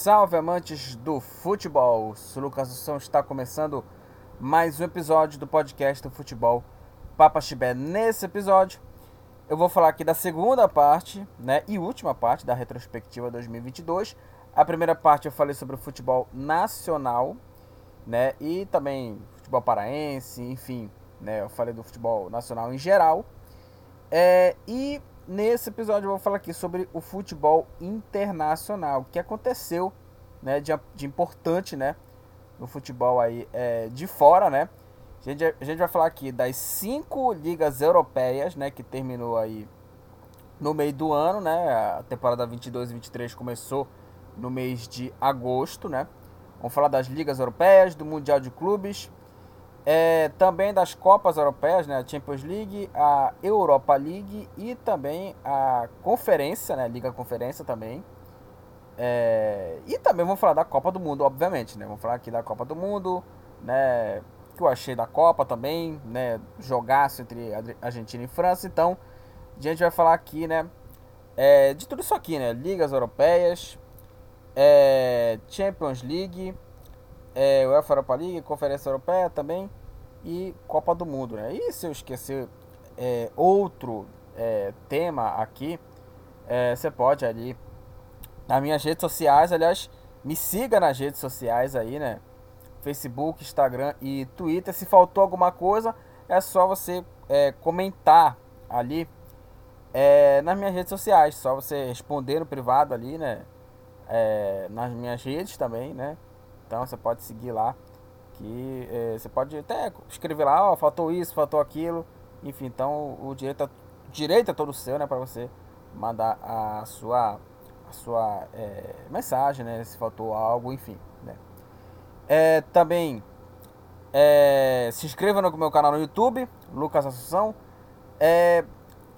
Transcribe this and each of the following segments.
salve amantes do futebol! O Lucas Assunção está começando mais um episódio do podcast do futebol Papa Chibé. Nesse episódio, eu vou falar aqui da segunda parte, né, e última parte da retrospectiva 2022. A primeira parte eu falei sobre o futebol nacional, né, e também futebol paraense, enfim, né, eu falei do futebol nacional em geral. É, e Nesse episódio eu vou falar aqui sobre o futebol internacional, que aconteceu né, de, de importante né, no futebol aí é, de fora, né? A gente, a gente vai falar aqui das cinco ligas europeias, né, que terminou aí no meio do ano, né? A temporada 22 e 23 começou no mês de agosto, né? Vamos falar das ligas europeias, do Mundial de Clubes, é, também das Copas Europeias, né, a Champions League, a Europa League e também a Conferência, né, Liga Conferência também. É, e também vamos falar da Copa do Mundo, obviamente, né? Vamos falar aqui da Copa do Mundo, né? Que eu achei da Copa também, né? Jogaço entre Argentina e França. Então, a gente vai falar aqui, né? É, de tudo isso aqui, né? Ligas Europeias, é, Champions League, é, UEFA Europa League, Conferência Europeia também e Copa do Mundo, né? E se eu esquecer é, outro é, tema aqui, é, você pode ali nas minhas redes sociais, aliás, me siga nas redes sociais aí, né? Facebook, Instagram e Twitter. Se faltou alguma coisa, é só você é, comentar ali é, nas minhas redes sociais. Só você responder no privado ali, né? Nas minhas redes também, né? Então você pode seguir lá. Que é, você pode até escrever lá, ó, faltou isso, faltou aquilo. Enfim, então o direito, direito é todo seu, né? Para você mandar a sua, a sua é, mensagem, né? Se faltou algo, enfim. Né? É, também é, se inscreva no meu canal no YouTube, Lucas Assunção. É,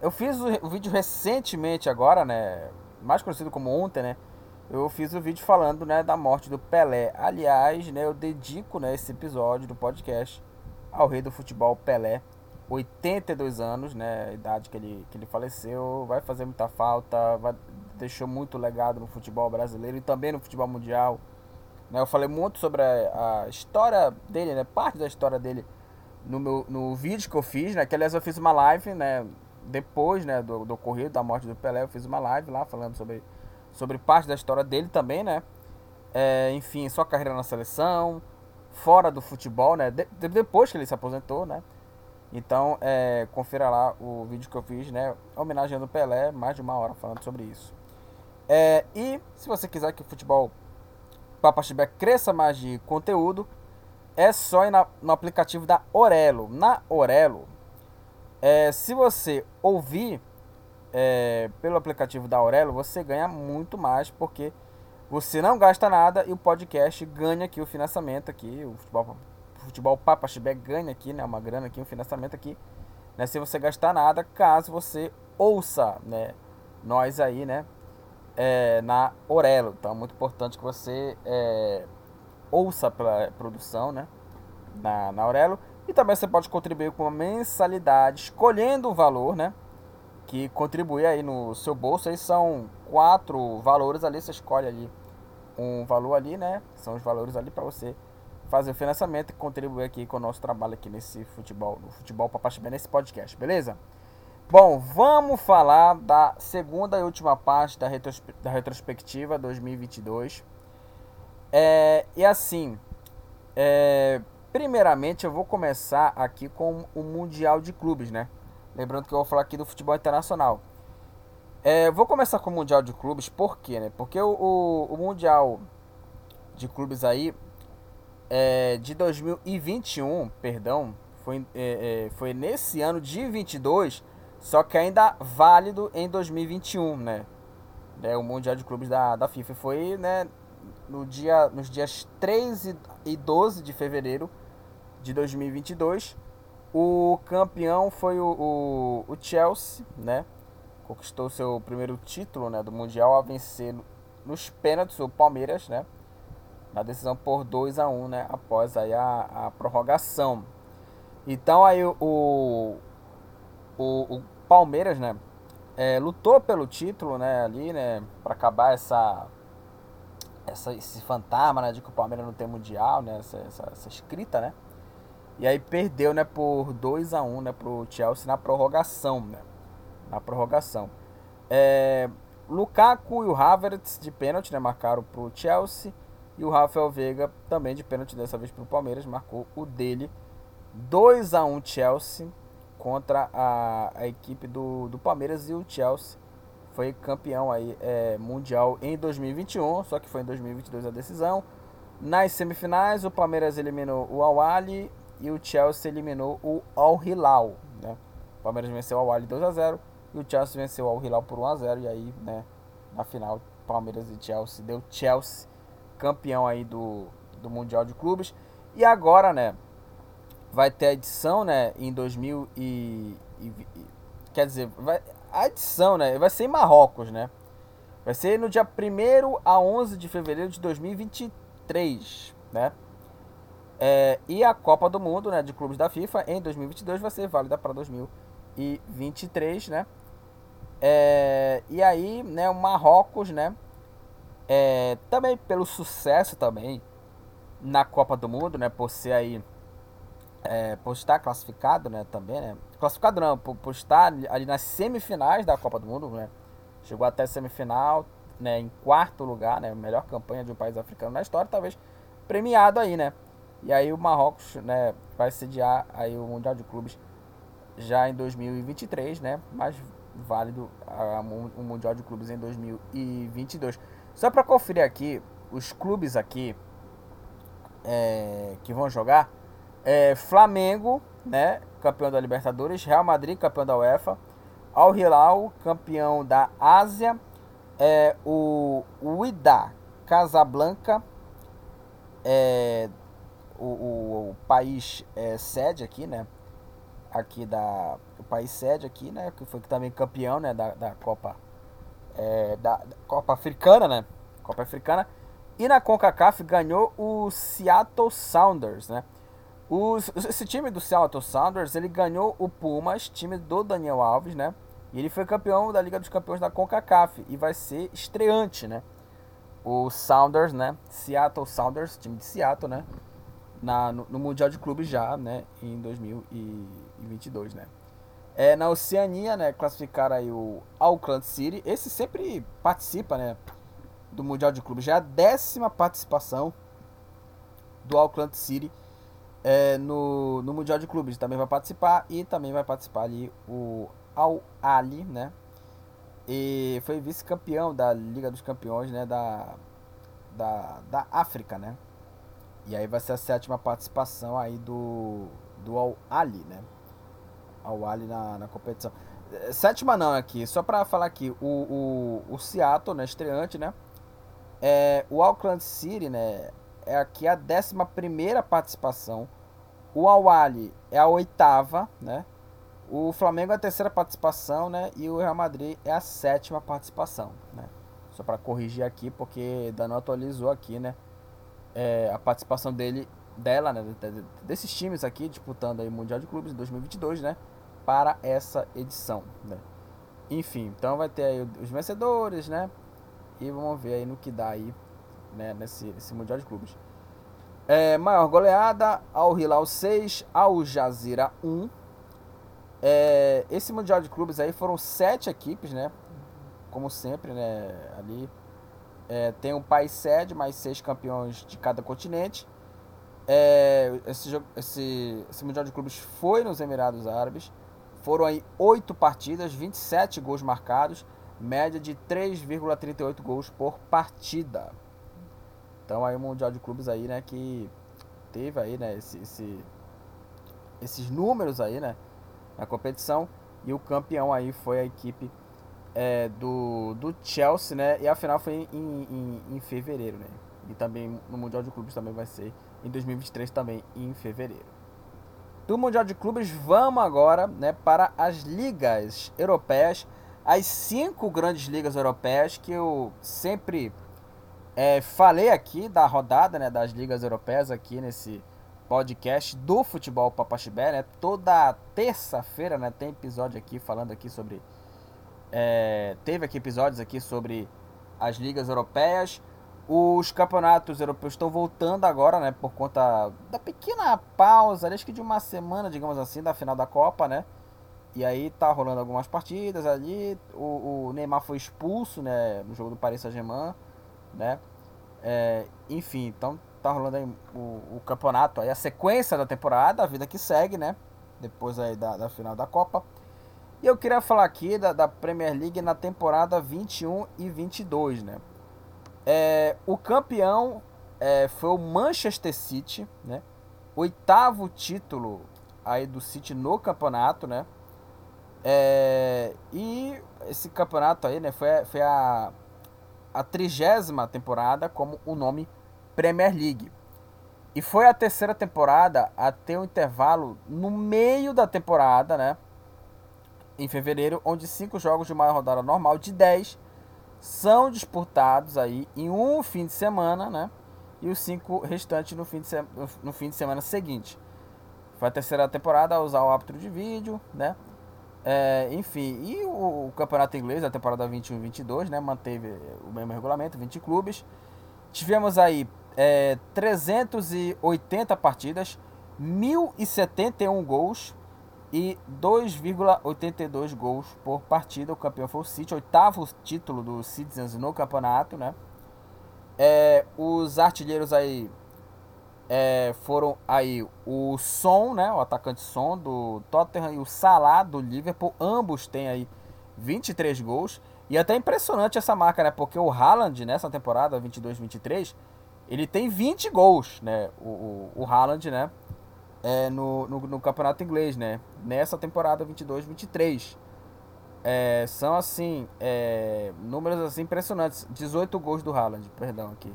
eu fiz o, o, vídeo recentemente agora, né? Mais conhecido como ontem, né? Eu fiz o um vídeo falando né, da morte do Pelé. Aliás, né, eu dedico né, esse episódio do podcast ao rei do futebol Pelé. 82 anos, né, a idade que ele, que ele faleceu, vai fazer muita falta, vai, deixou muito legado no futebol brasileiro e também no futebol mundial. Né, eu falei muito sobre a, a história dele, né, parte da história dele no, meu, no vídeo que eu fiz, né, que aliás eu fiz uma live, né, depois né, do, do ocorrido da morte do Pelé, eu fiz uma live lá falando sobre sobre parte da história dele também, né? É, enfim, sua carreira na seleção, fora do futebol, né? De, depois que ele se aposentou, né? Então, é, confira lá o vídeo que eu fiz, né? Homenageando o Pelé, mais de uma hora falando sobre isso. É, e se você quiser que o futebol Papa Chibé cresça mais de conteúdo, é só ir na, no aplicativo da Orelo. Na Orelo, é, se você ouvir é, pelo aplicativo da Aurelo, você ganha muito mais porque você não gasta nada e o podcast ganha aqui o financiamento aqui, o futebol, futebol Papa Chibé ganha aqui, né, uma grana aqui, um financiamento aqui, né, você gastar nada, caso você ouça, né, nós aí, né, é, na Aurelo. Então é muito importante que você é, ouça pela produção, né, na, na Aurelo. E também você pode contribuir com uma mensalidade, escolhendo o valor, né, que contribui aí no seu bolso. Aí são quatro valores ali, você escolhe ali um valor ali, né? São os valores ali para você fazer o financiamento e contribuir aqui com o nosso trabalho aqui nesse futebol, no futebol Papaxibé, nesse podcast, beleza? Bom, vamos falar da segunda e última parte da, retrospe da retrospectiva 2022. É, e assim, é, primeiramente eu vou começar aqui com o Mundial de Clubes, né? Lembrando que eu vou falar aqui do futebol internacional. É, vou começar com o Mundial de Clubes, por quê? Né? Porque o, o, o Mundial de Clubes aí é, de 2021, perdão, foi, é, é, foi nesse ano de 22, só que ainda válido em 2021, né? É, o Mundial de Clubes da, da FIFA foi né, no dia, nos dias 13 e 12 de fevereiro de 2022 o campeão foi o, o, o, Chelsea, né? Conquistou seu primeiro título né, do Mundial a vencer nos pênaltis o Palmeiras, né? Na decisão por 2 a 1 né? Após aí a, a prorrogação. Então aí o, o, o Palmeiras, né? É, lutou pelo título, né? Ali, né? Para acabar essa essa, esse fantasma né, de que o Palmeiras não tem mundial, né, essa, essa, essa escrita, né? E aí perdeu, né, por 2 a 1 um, né, pro Chelsea na prorrogação, né? Na prorrogação. É, Lukaku e o Havertz de pênalti, né, marcaram pro Chelsea. E o Rafael Veiga também de pênalti dessa vez pro Palmeiras, marcou o dele. 2 a 1 Chelsea contra a, a equipe do, do Palmeiras e o Chelsea foi campeão aí é, mundial em 2021, só que foi em 2022 a decisão. Nas semifinais, o Palmeiras eliminou o Al e o Chelsea eliminou o Al Hilal. Né? O Palmeiras venceu o Al 2 a 0 e o Chelsea venceu o Al Hilal por 1 a 0 e aí, né, na final, Palmeiras e Chelsea deu Chelsea campeão aí do, do Mundial de Clubes. E agora, né, vai ter a edição, né, em 2000 e, e quer dizer, vai, a edição, né, vai ser em Marrocos, né? Vai ser no dia 1 a 11 de fevereiro de 2023, né? É, e a Copa do Mundo, né, de clubes da FIFA em 2022 vai ser válida para 2023, né? É, e aí, né, o Marrocos, né, é, também pelo sucesso também na Copa do Mundo, né, por ser aí é, por estar classificado, né, também, né? Classificado não, por, por estar ali nas semifinais da Copa do Mundo, né? Chegou até semifinal, né, em quarto lugar, né, melhor campanha de um país africano na história, talvez premiado aí, né? E aí o Marrocos, né, vai sediar aí o Mundial de Clubes já em 2023, né? Mas válido o Mundial de Clubes em 2022. Só para conferir aqui os clubes aqui é, que vão jogar é, Flamengo, né, campeão da Libertadores, Real Madrid, campeão da UEFA, Al Hilal, campeão da Ásia, é, o, o Ida Casablanca, é, o, o, o país é, sede aqui, né, aqui da, o país sede aqui, né, que foi também campeão, né, da, da Copa, é, da, da Copa Africana, né, Copa Africana, e na CONCACAF ganhou o Seattle Sounders, né, os, esse time do Seattle Sounders, ele ganhou o Pumas, time do Daniel Alves, né? E ele foi campeão da Liga dos Campeões da CONCACAF e vai ser estreante, né? O Sounders, né? Seattle Sounders, time de Seattle, né? Na, no, no Mundial de Clubes já, né? Em 2022, né? É, na Oceania, né? Classificaram aí o Auckland City. Esse sempre participa, né? Do Mundial de Clubes. Já é a décima participação do Auckland City é, no, no Mundial de Clubes também vai participar e também vai participar ali o Al Ali, né? E foi vice-campeão da Liga dos Campeões, né? Da, da, da África, né? E aí vai ser a sétima participação aí do, do Al Ali, né? Al Ali na, na competição. É, sétima não aqui, só para falar aqui, o, o, o Seattle, né, estreante, né? É, o Auckland City, né, é aqui a 11 participação. O Awali é a oitava, né? O Flamengo é a terceira participação, né? E o Real Madrid é a sétima participação, né? Só para corrigir aqui, porque Dano atualizou aqui, né? É, a participação dele, dela, né? Desses times aqui disputando aí o Mundial de Clubes em 2022, né? Para essa edição, né? Enfim, então vai ter aí os vencedores, né? E vamos ver aí no que dá aí né, nesse, nesse Mundial de Clubes. É, maior goleada, Al Hilal 6, Al Jazeera 1. É, esse Mundial de Clubes aí foram sete equipes, né? Como sempre, né? Ali é, tem um país sede, mais seis campeões de cada continente. É, esse, esse, esse Mundial de Clubes foi nos Emirados Árabes. Foram aí oito partidas, 27 gols marcados, média de 3,38 gols por partida. Então aí o Mundial de Clubes aí, né, que teve aí, né, esse, esse, esses números aí, né, na competição. E o campeão aí foi a equipe é, do, do Chelsea, né, e a final foi em, em, em fevereiro, né. E também no Mundial de Clubes também vai ser em 2023 também em fevereiro. Do Mundial de Clubes, vamos agora né, para as ligas europeias. As cinco grandes ligas europeias que eu sempre é, falei aqui da rodada né, das ligas europeias aqui nesse podcast do futebol Papaxibé, né? Toda terça-feira né, tem episódio aqui falando aqui sobre... É, teve aqui episódios aqui sobre as ligas europeias. Os campeonatos europeus estão voltando agora, né? Por conta da pequena pausa, acho que de uma semana, digamos assim, da final da Copa, né? E aí tá rolando algumas partidas ali. O, o Neymar foi expulso, né? No jogo do Paris Saint-Germain, né? É, enfim, então tá rolando aí o, o, campeonato, aí a sequência da temporada, a vida que segue, né? Depois aí da, da final da Copa. E eu queria falar aqui da, da Premier League na temporada 21 e 22, né? É, o campeão é, foi o Manchester City, né? Oitavo título aí do City no campeonato, né? É, e esse campeonato aí, né? Foi, foi a, a trigésima temporada como o nome Premier League. E foi a terceira temporada a ter um intervalo no meio da temporada, né? Em fevereiro, onde cinco jogos de uma rodada normal de 10 são disputados aí em um fim de semana, né? E os cinco restantes no fim de, se... no fim de semana seguinte. Foi a terceira temporada a usar o árbitro de vídeo, né? É, enfim, e o, o, campeonato inglês, a temporada 21-22, né? Manteve o mesmo regulamento, 20 clubes. Tivemos aí é, 380 partidas, 1.071 gols, e 2,82 gols por partida. O campeão foi o City, oitavo título do Citizens no campeonato, né? É, os artilheiros aí é, foram aí o Son, né? O atacante Son do Tottenham e o Salah do Liverpool. Ambos têm aí 23 gols. E até impressionante essa marca, né? Porque o Haaland nessa temporada 22-23 ele tem 20 gols, né? O, o, o Haaland, né? É, no, no, no, campeonato inglês, né? Nessa temporada 22-23. É, são assim, é, números assim impressionantes. 18 gols do Haaland, perdão aqui.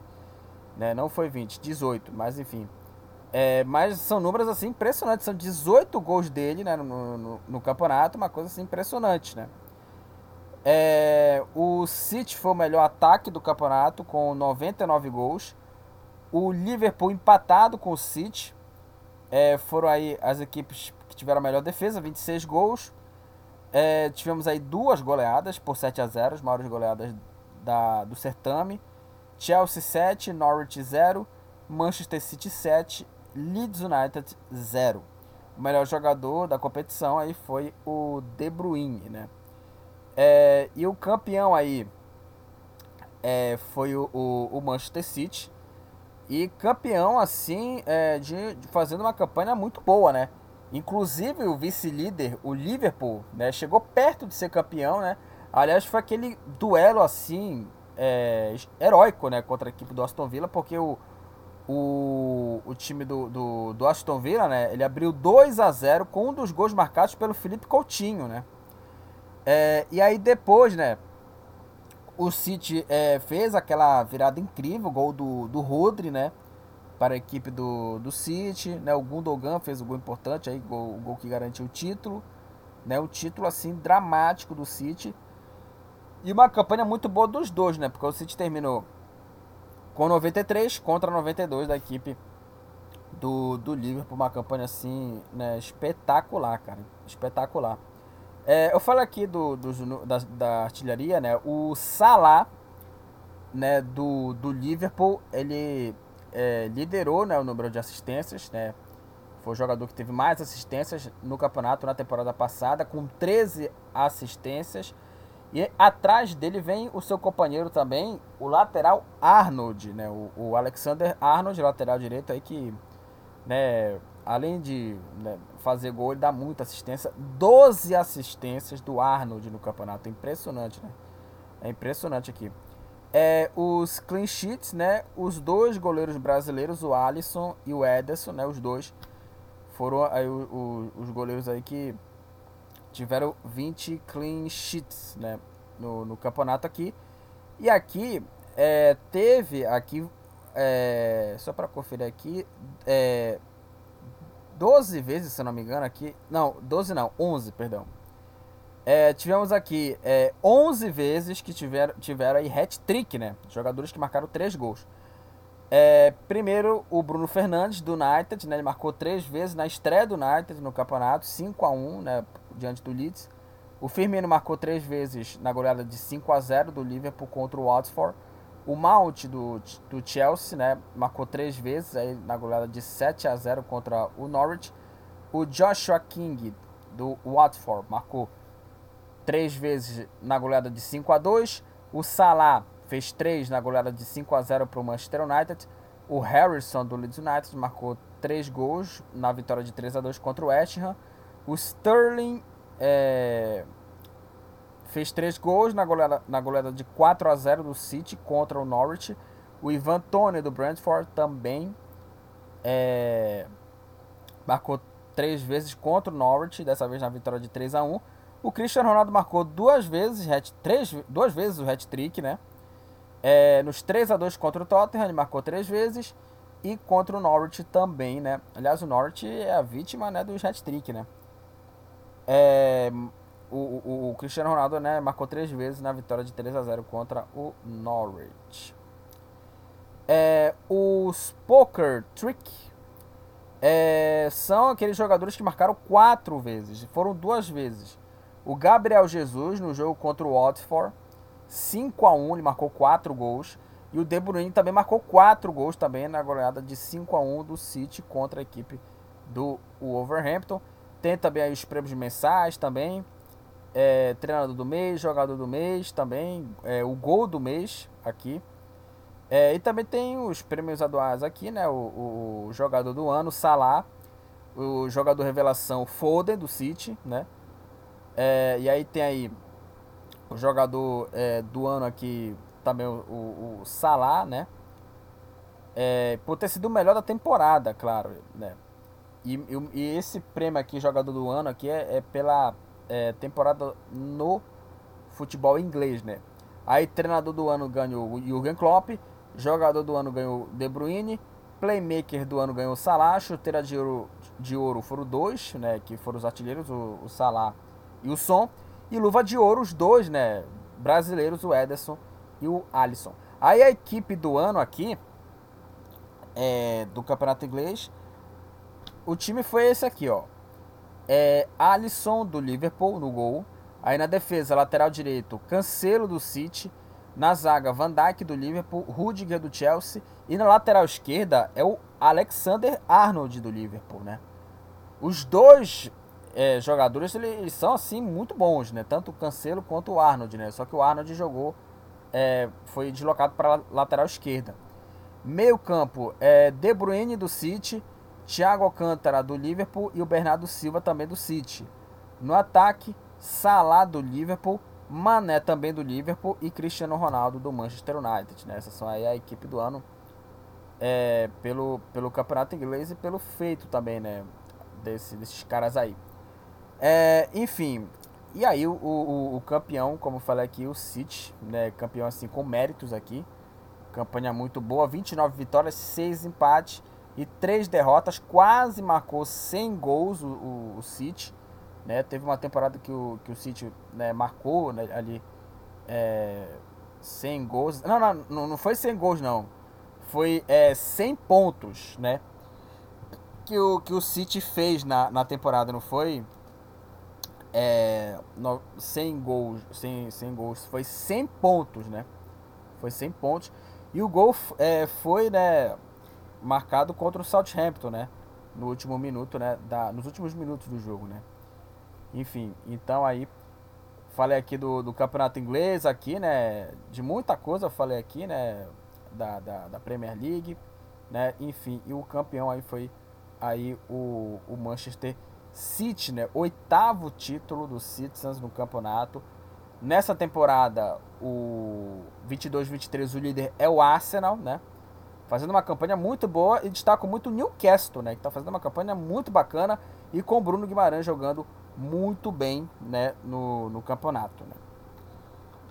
Né? Não foi 20, 18, mas enfim. É, mas são números assim impressionantes. São 18 gols dele né, no, no, no campeonato, uma coisa assim impressionante, né? É, o City foi o melhor ataque do campeonato com 99 gols. O Liverpool empatado com o City é, foram aí as equipes que tiveram a melhor defesa, 26 gols. É, tivemos aí duas goleadas por 7 a 0, as maiores goleadas da, do certame. Chelsea 7, Norwich 0, Manchester City 7, Leeds United 0. O melhor jogador da competição aí foi o De Bruyne, né? É, e o campeão aí é, foi o, o, o Manchester City e campeão, assim, é, de, de, fazendo uma campanha muito boa, né? Inclusive o vice-líder, o Liverpool, né? Chegou perto de ser campeão, né? Aliás, foi aquele duelo, assim, é, heróico, né? Contra a equipe do Aston Villa, porque o, o, o time do, do, do Aston Villa, né? Ele abriu 2 a 0 com um dos gols marcados pelo Felipe Coutinho, né? É, e aí depois, né? O City é, fez aquela virada incrível, gol do, do Rodri, né? Para a equipe do, do City, né? O Gundogan fez o gol importante aí, gol, o gol que garantiu o título, né? O título assim dramático do City. E uma campanha muito boa dos dois, né? Porque o City terminou com 93 contra 92 da equipe do, do Liverpool, uma campanha assim, né, espetacular, cara, espetacular. É, eu falo aqui do, do da, da, artilharia, né? O Salah, né, do, do Liverpool, ele é, liderou né, o número de assistências, né? Foi o jogador que teve mais assistências no campeonato na temporada passada, com 13 assistências. E atrás dele vem o seu companheiro também, o lateral Arnold, né? O, o Alexander Arnold, lateral direito aí que, né, além de né, fazer gol, ele dá muita assistência. 12 assistências do Arnold no campeonato. Impressionante, né? É impressionante aqui. É, os clean sheets, né? Os dois goleiros brasileiros, o Alisson e o Ederson, né? Os dois foram aí o, o, os goleiros aí que tiveram 20 clean sheets, né? No, no campeonato aqui. E aqui é, teve aqui é, só para conferir aqui é, 12 vezes, se eu não me engano, aqui. Não, 12 não, 11, perdão. É, tivemos aqui é, 11 vezes que tiveram, tiveram aí hat-trick, né? Jogadores que marcaram 3 gols. É, primeiro, o Bruno Fernandes, do United, né? Ele marcou 3 vezes na estreia do United no campeonato, 5 a 1 né? Diante do Leeds. O Firmino marcou 3 vezes na goleada de 5 a 0 do Liverpool contra o Watford. O Mount do, do Chelsea, né, marcou três vezes aí na goleada de 7 a 0 contra o Norwich. O Joshua King do Watford marcou três vezes na goleada de 5 a 2. O Salah fez três na goleada de 5 a 0 para o Manchester United. O Harrison do Leeds United marcou três gols na vitória de 3 a 2 contra o West Ham. O Sterling é, fez três gols na goleada, na goleada de 4 a 0 do City contra o Norwich. O Ivan Tony do Brentford também é, marcou três vezes contra o Norwich, dessa vez na vitória de 3 a 1 O Cristiano Ronaldo marcou duas vezes, hat, três, duas vezes o hat-trick, né? É, nos 3 a 2 contra o Tottenham, ele marcou três vezes. E contra o Norwich também, né? Aliás, o Norwich é a vítima né, do hat-trick, né? É, o, o, o, Cristiano Ronaldo né, marcou três vezes na vitória de 3 a 0 contra o Norwich. É, os Poker Trick é, são aqueles jogadores que marcaram quatro vezes. Foram duas vezes. O Gabriel Jesus no jogo contra o Watford, 5 a 1 ele marcou quatro gols. E o De Bruyne também marcou quatro gols também na goleada de 5 a 1 do City contra a equipe do Wolverhampton. Tem também aí os prêmios mensais também. É, treinador do mês, jogador do mês também. É, o gol do mês aqui. É, e também tem os prêmios aduais aqui, né? O, o, jogador do ano, Salah. O jogador revelação, Foden, do City, né? É, e aí tem aí o jogador é, do ano aqui, também o, o, Salah, né? É, por ter sido o melhor da temporada, claro, né? E, e, esse prêmio aqui, jogador do ano, aqui é pela é, temporada no futebol inglês, né? Aí treinador do ano ganhou o Jürgen Klopp, jogador do ano ganhou De Bruyne, playmaker do ano ganhou o Salah, chuteira de ouro, de ouro foram dois, né? Que foram os artilheiros, o, o Salah e o Son. E luva de ouro, os dois, né? Brasileiros, o Ederson e o Alisson. Aí a equipe do ano aqui, é, do Campeonato Inglês, o time foi esse aqui, ó. É Alisson do Liverpool no gol. Aí na defesa, lateral direito, Cancelo do City. Na zaga, Van Dijk do Liverpool, Rudiger do Chelsea. E na lateral esquerda é o Alexander Arnold do Liverpool, né? Os dois é, jogadores eles são assim muito bons, né? Tanto o Cancelo quanto o Arnold, né? Só que o Arnold jogou, é, foi deslocado para lateral esquerda. Meio campo é De Bruyne do City, Thiago Alcântara do Liverpool e o Bernardo Silva também do City. No ataque, Salah do Liverpool, Mané também do Liverpool e Cristiano Ronaldo do Manchester United. Né? Essas são aí a equipe do ano é, pelo, pelo campeonato inglês e pelo feito também, né? Desse, desses caras aí. É, enfim, e aí o, o, o, campeão, como eu falei aqui, o City, né? Campeão assim com méritos aqui. Campanha muito boa, 29 vitórias, 6 empates e três derrotas, quase marcou 100 gols o, o, o City. Né? Teve uma temporada que o, que o City né, marcou né, ali é, 100 gols. Não, não, não foi 100 gols, não. Foi é, 100 pontos, né? Que o, que o City fez na, na temporada, não foi? É, no, 100 gols, 100, 100 gols, foi 100 pontos, né? Foi 100 pontos. E o gol é, foi, né? Marcado contra o Southampton, né? No último minuto, né? Da, nos últimos minutos do jogo, né? Enfim, então aí falei aqui do, do campeonato inglês aqui, né? De muita coisa falei aqui, né? Da, da, da, Premier League, né? Enfim, e o campeão aí foi aí o, o Manchester City, né? Oitavo título do Citizens no campeonato. Nessa temporada, o 22-23 o líder é o Arsenal, né? Fazendo uma campanha muito boa e destaco muito o Newcastle, né, que está fazendo uma campanha muito bacana e com o Bruno Guimarães jogando muito bem né, no, no campeonato. Né.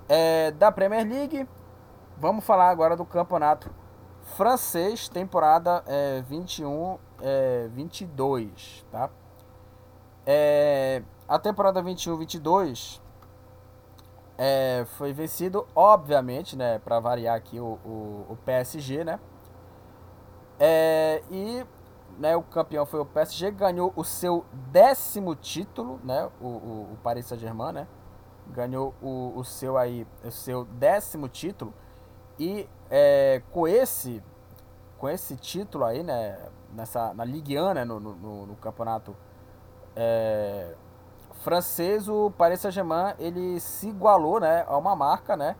É, da Premier League, vamos falar agora do campeonato francês, temporada é, 21, é, 22, tá? É, a temporada 21-22 é, foi vencido, obviamente, né, para variar aqui o, o, o PSG, né? É, e né, o campeão foi o PSG, ganhou o seu décimo título, né, o, o, o Paris Saint-Germain, né, ganhou o, o seu aí, o seu décimo título. E é, com esse com esse título aí, né, nessa na Ligue 1, né, no, no, no campeonato é, francês, o Paris Saint-Germain ele se igualou, né, a uma marca, né,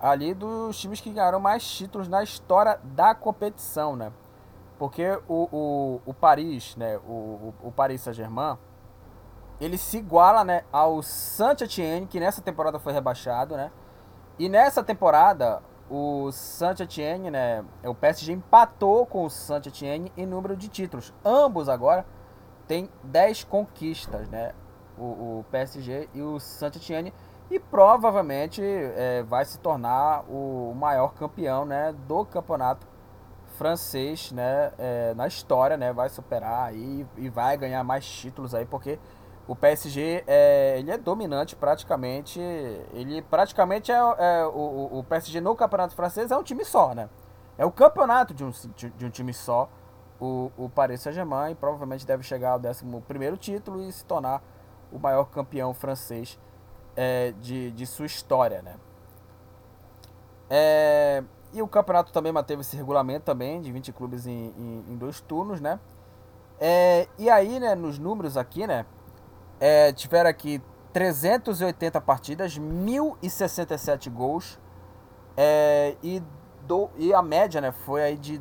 ali dos times que ganharam mais títulos na história da competição, né? Porque o, o, o Paris, né, o, o Paris Saint-Germain, ele se iguala, né, ao Saint-Étienne, que nessa temporada foi rebaixado, né? E nessa temporada, o Saint-Étienne, né, o PSG empatou com o Saint-Étienne em número de títulos. Ambos agora têm 10 conquistas, né? O, o PSG e o Saint-Étienne e provavelmente é, vai se tornar o maior campeão, né, do campeonato francês, né, é, na história, né, vai superar aí e vai ganhar mais títulos aí, porque o PSG é, ele é dominante praticamente, ele praticamente é, é o, o, PSG no campeonato francês é um time só, né, é o campeonato de um, de um time só, o, o Paris Saint-Germain, provavelmente deve chegar ao 11 primeiro título e se tornar o maior campeão francês é, de, de sua história, né. É, e o campeonato também manteve esse regulamento também, de 20 clubes em, em, em dois turnos, né? É, e aí, né, nos números aqui, né? É, tiveram aqui 380 partidas, 1.067 gols. É, e, do, e a média, né, foi aí de,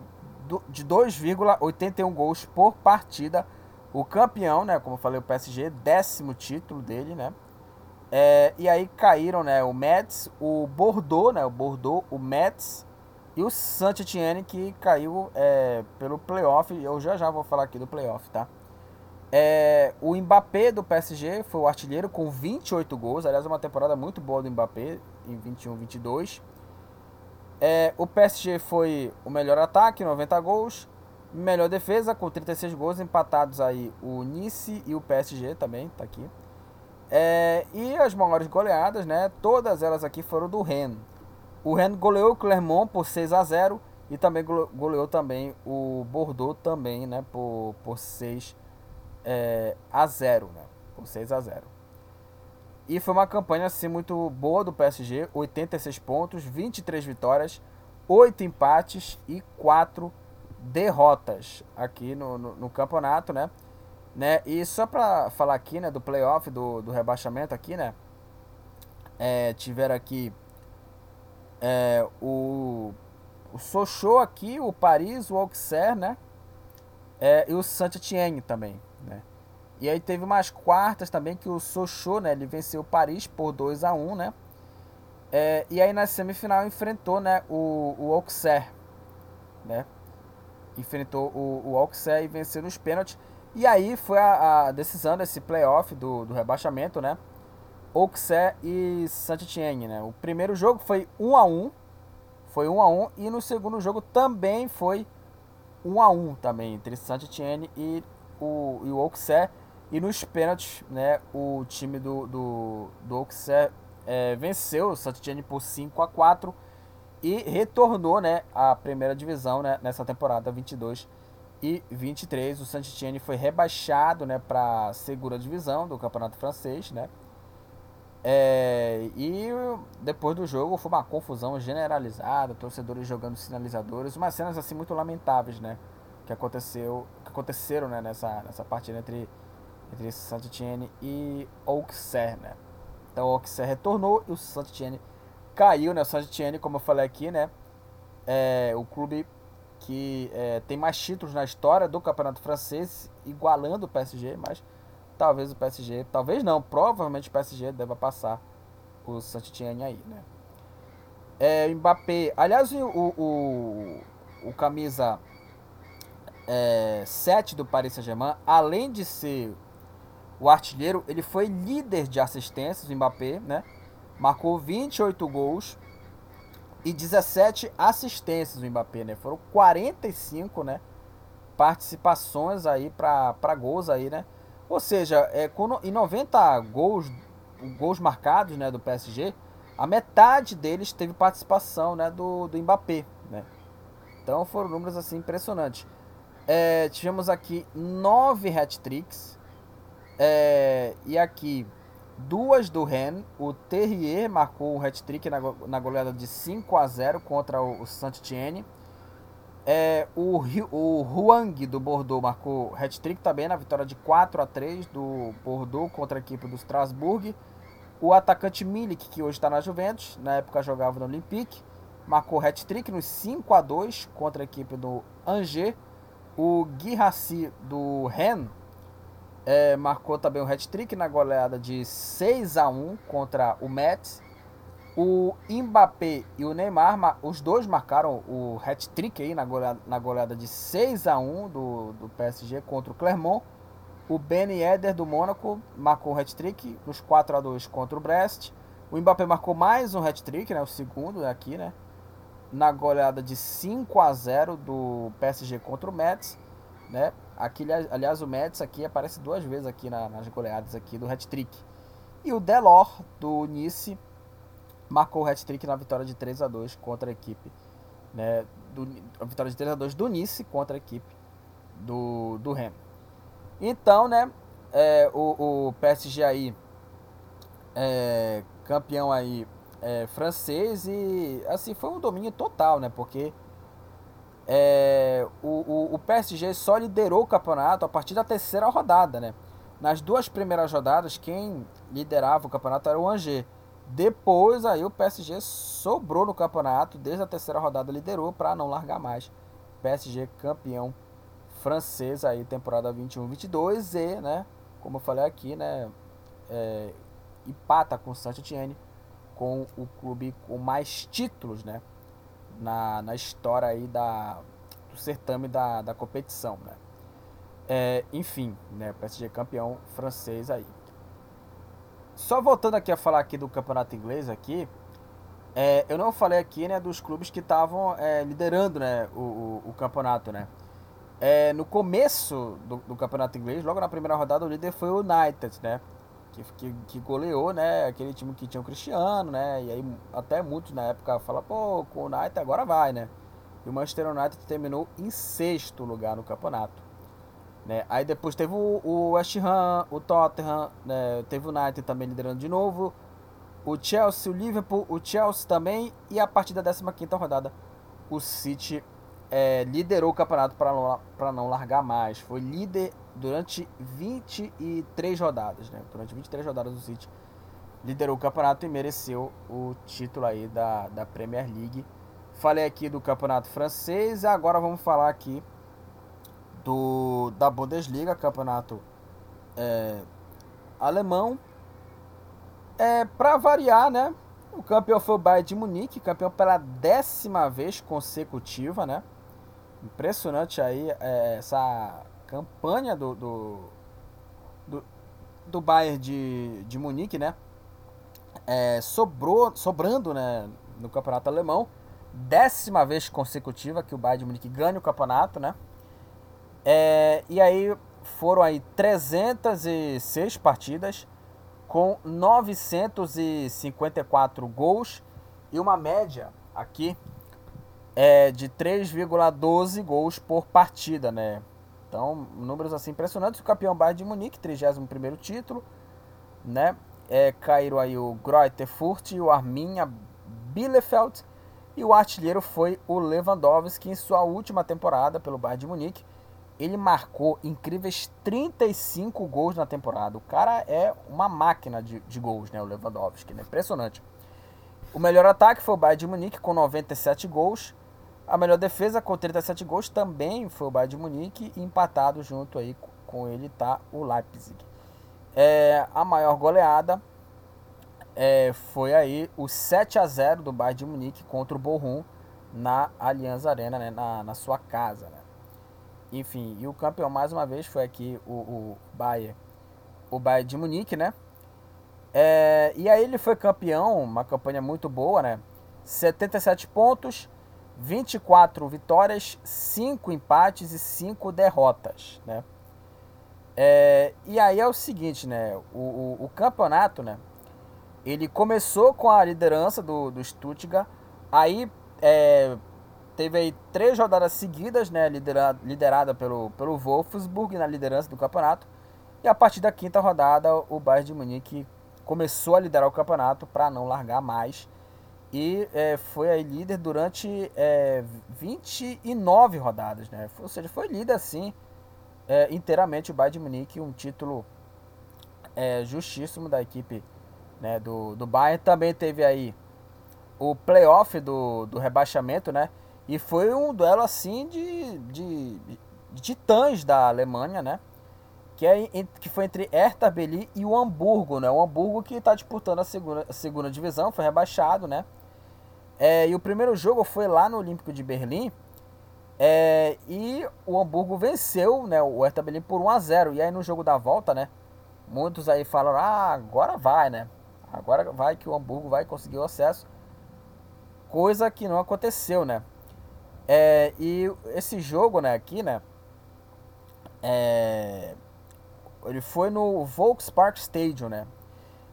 de 2,81 gols por partida. O campeão, né, como eu falei, o PSG, décimo título dele, né? É, e aí caíram, né, o Metz, o Bordeaux, né, o Bordeaux, o Metz e o Saint-Etienne que caiu é, pelo playoff. Eu já já vou falar aqui do playoff, tá? É, o Mbappé do PSG foi o artilheiro com 28 gols. Aliás, uma temporada muito boa do Mbappé em 21-22. É, o PSG foi o melhor ataque, 90 gols. Melhor defesa com 36 gols, empatados aí o Nice e o PSG também, tá aqui. É, e as maiores goleadas, né? Todas elas aqui foram do Rennes. O Rennes goleou o Clermont por 6 a 0 e também goleou também o Bordeaux também, né, por, por 6 é, a 0, né? Por 6 a 0. E foi uma campanha assim muito boa do PSG, 86 pontos, 23 vitórias, 8 empates e 4 derrotas aqui no, no, no campeonato, né? Né? E só para falar aqui, né, do playoff, do, do rebaixamento aqui, né? É, tiveram aqui é, o, o Sochaux aqui, o Paris, o Auxerre, né? É, e o Saint-Étienne também, né? E aí teve umas quartas também que o Sochaux, né? Ele venceu o Paris por 2 a 1 né? É, e aí na semifinal enfrentou, né? O, o Auxerre, né? Enfrentou o, o Auxerre e venceu nos pênaltis. E aí foi a, a decisão desse playoff do, do rebaixamento, né? Auxerre e Saint-Étienne, né? O primeiro jogo foi 1 a 1, foi 1 a 1 e no segundo jogo também foi 1 a 1 também entre Saint-Étienne e o, e o Auxerre e nos pênaltis, né, o time do, do, do Auxerre é, venceu o Saint-Étienne por 5 a 4 e retornou, né, à primeira divisão, né, nessa temporada 22 e 23. O Saint-Étienne foi rebaixado, né, para a segunda divisão do Campeonato Francês, né? É, e depois do jogo foi uma confusão generalizada, torcedores jogando sinalizadores, umas cenas assim muito lamentáveis, né? Que aconteceu, que aconteceram, né, nessa, nessa partida entre entre Saint-Étienne e Auxerre, né? Então o Auxerre retornou e o Saint-Étienne caiu, né? O Saint-Étienne, como eu falei aqui, né? É o clube que é, tem mais títulos na história do Campeonato Francês, igualando o PSG, mas talvez o PSG, talvez não, provavelmente o PSG deva passar o Saint-Étienne aí, né? É, Mbappé, aliás, o, o, o camisa é, 7 do Paris Saint-Germain, além de ser o artilheiro, ele foi líder de assistências, o Mbappé, né? Marcou 28 gols e 17 assistências o Mbappé, né? Foram 45, né? Participações aí para gols aí, né? Ou seja, é, com, em 90 gols, gols marcados né, do PSG, a metade deles teve participação né, do, do Mbappé. Né? Então foram números assim impressionantes. É, tivemos aqui nove hat-tricks. É, e aqui duas do Ren. O Terrier marcou um hat-trick na, na goleada de 5 a 0 contra o, o Saint-Etienne. É, o, o Huang do Bordeaux marcou hat-trick também na vitória de 4 a 3 do Bordeaux contra a equipe do Strasbourg. O atacante Milik, que hoje está na Juventus, na época jogava no Olympique, marcou hat-trick nos 5 a 2 contra a equipe do Angers. O Guirassi do Rennes é, marcou também o hat-trick na goleada de 6 a 1 contra o Metz. O Mbappé e o Neymar, os dois marcaram o hat-trick aí na goleada, na goleada de 6 a 1 do, do PSG contra o Clermont. O Ben Yedder do Mônaco marcou o hat-trick nos 4 a 2 contra o Brest. O Mbappé marcou mais um hat-trick, né, o segundo aqui, né, na goleada de 5 a 0 do PSG contra o Metz, né? Aqui, aliás, o Metz aqui aparece duas vezes aqui na, nas goleadas aqui do hat-trick. E o Delor do Nice marcou o hat-trick na vitória de 3 a 2 contra a equipe, né, do, a vitória de 3 a 2 do Nice contra a equipe do, do Rennes. Então, né, é, o, o PSG aí é, campeão aí é, francês e assim foi um domínio total, né, porque é, o, o, o PSG só liderou o campeonato a partir da terceira rodada, né. Nas duas primeiras rodadas, quem liderava o campeonato era o Angers. Depois aí o PSG sobrou no campeonato, desde a terceira rodada liderou para não largar mais. PSG campeão francês aí temporada 21-22 e, né, como eu falei aqui, né, é, empata com o Saint-Etienne com o clube com mais títulos, né, na, na história aí da do certame da, da competição, né. É, enfim, né, PSG campeão francês aí. Só voltando aqui a falar aqui do campeonato inglês aqui, é, eu não falei aqui né, dos clubes que estavam é, liderando né, o, o, o, campeonato, né? É, no começo do, do, campeonato inglês, logo na primeira rodada, o líder foi o United, né? Que, que, que, goleou, né? Aquele time que tinha o Cristiano, né? E aí até muitos na época falam, pô, o United agora vai, né? E o Manchester United terminou em sexto lugar no campeonato. Né? Aí depois teve o, o West Ham, o Tottenham, né? teve o United também liderando de novo, o Chelsea, o Liverpool, o Chelsea também, e a partir da 15 rodada o City é, liderou o campeonato para não, não largar mais. Foi líder durante 23 rodadas. Né? Durante 23 rodadas o City liderou o campeonato e mereceu o título aí da, da Premier League. Falei aqui do campeonato francês e agora vamos falar aqui do, da Bundesliga, campeonato é, alemão. É, para variar, né? O campeão foi o Bayern de Munique, campeão pela décima vez consecutiva, né? Impressionante aí é, essa campanha do, do, do, do Bayern de, de Munique, né? É, sobrou, sobrando né, no campeonato alemão. Décima vez consecutiva que o Bayern de Munique ganha o campeonato, né? É, e aí foram aí 306 partidas com 954 gols e uma média aqui é de 3,12 gols por partida, né? Então, números assim impressionantes. O campeão Bayern de Munique, 31º título, né? É, caíram aí o Greuther Furt e o Arminia Bielefeld. E o artilheiro foi o Lewandowski em sua última temporada pelo Bayern de Munique ele marcou incríveis 35 gols na temporada. O cara é uma máquina de, de gols, né? O Lewandowski, né? Impressionante. O melhor ataque foi o Bayern de Munique com 97 gols. A melhor defesa com 37 gols também foi o Bayern de Munique empatado junto aí com ele tá o Leipzig. É, a maior goleada é, foi aí o 7 a 0 do Bayern de Munique contra o Bochum na Allianz Arena, né, na, na sua casa. Né? Enfim, e o campeão mais uma vez foi aqui o, o Bayern, o Bayern de Munique, né? É, e aí ele foi campeão, uma campanha muito boa, né? 77 pontos, 24 vitórias, 5 empates e 5 derrotas, né? É, e aí é o seguinte, né? O, o, o, campeonato, né? Ele começou com a liderança do, do Stuttgart, aí é, teve aí três rodadas seguidas, né, liderada, liderada pelo, pelo Wolfsburg na liderança do campeonato. E a partir da quinta rodada, o Bayern de Munique começou a liderar o campeonato para não largar mais e é, foi aí líder durante é, 29 rodadas, né? Ou seja, foi líder assim é, inteiramente o Bayern de Munique, um título é, justíssimo da equipe né, do, do Bayern. Também teve aí o playoff do, do rebaixamento, né? E foi um duelo assim de, de, de titãs da Alemanha, né? Que, é, que foi entre Hertha Berlim e o Hamburgo, né? O Hamburgo que está disputando a segunda, a segunda divisão, foi rebaixado, né? É, e o primeiro jogo foi lá no Olímpico de Berlim. É, e o Hamburgo venceu né, o Hertha Berlim por 1 a 0 E aí no jogo da volta, né? Muitos aí falaram, ah, agora vai, né? Agora vai que o Hamburgo vai conseguir o acesso. Coisa que não aconteceu, né? É, e esse jogo, né, aqui, né? É, ele foi no Volkspark Stadium, né?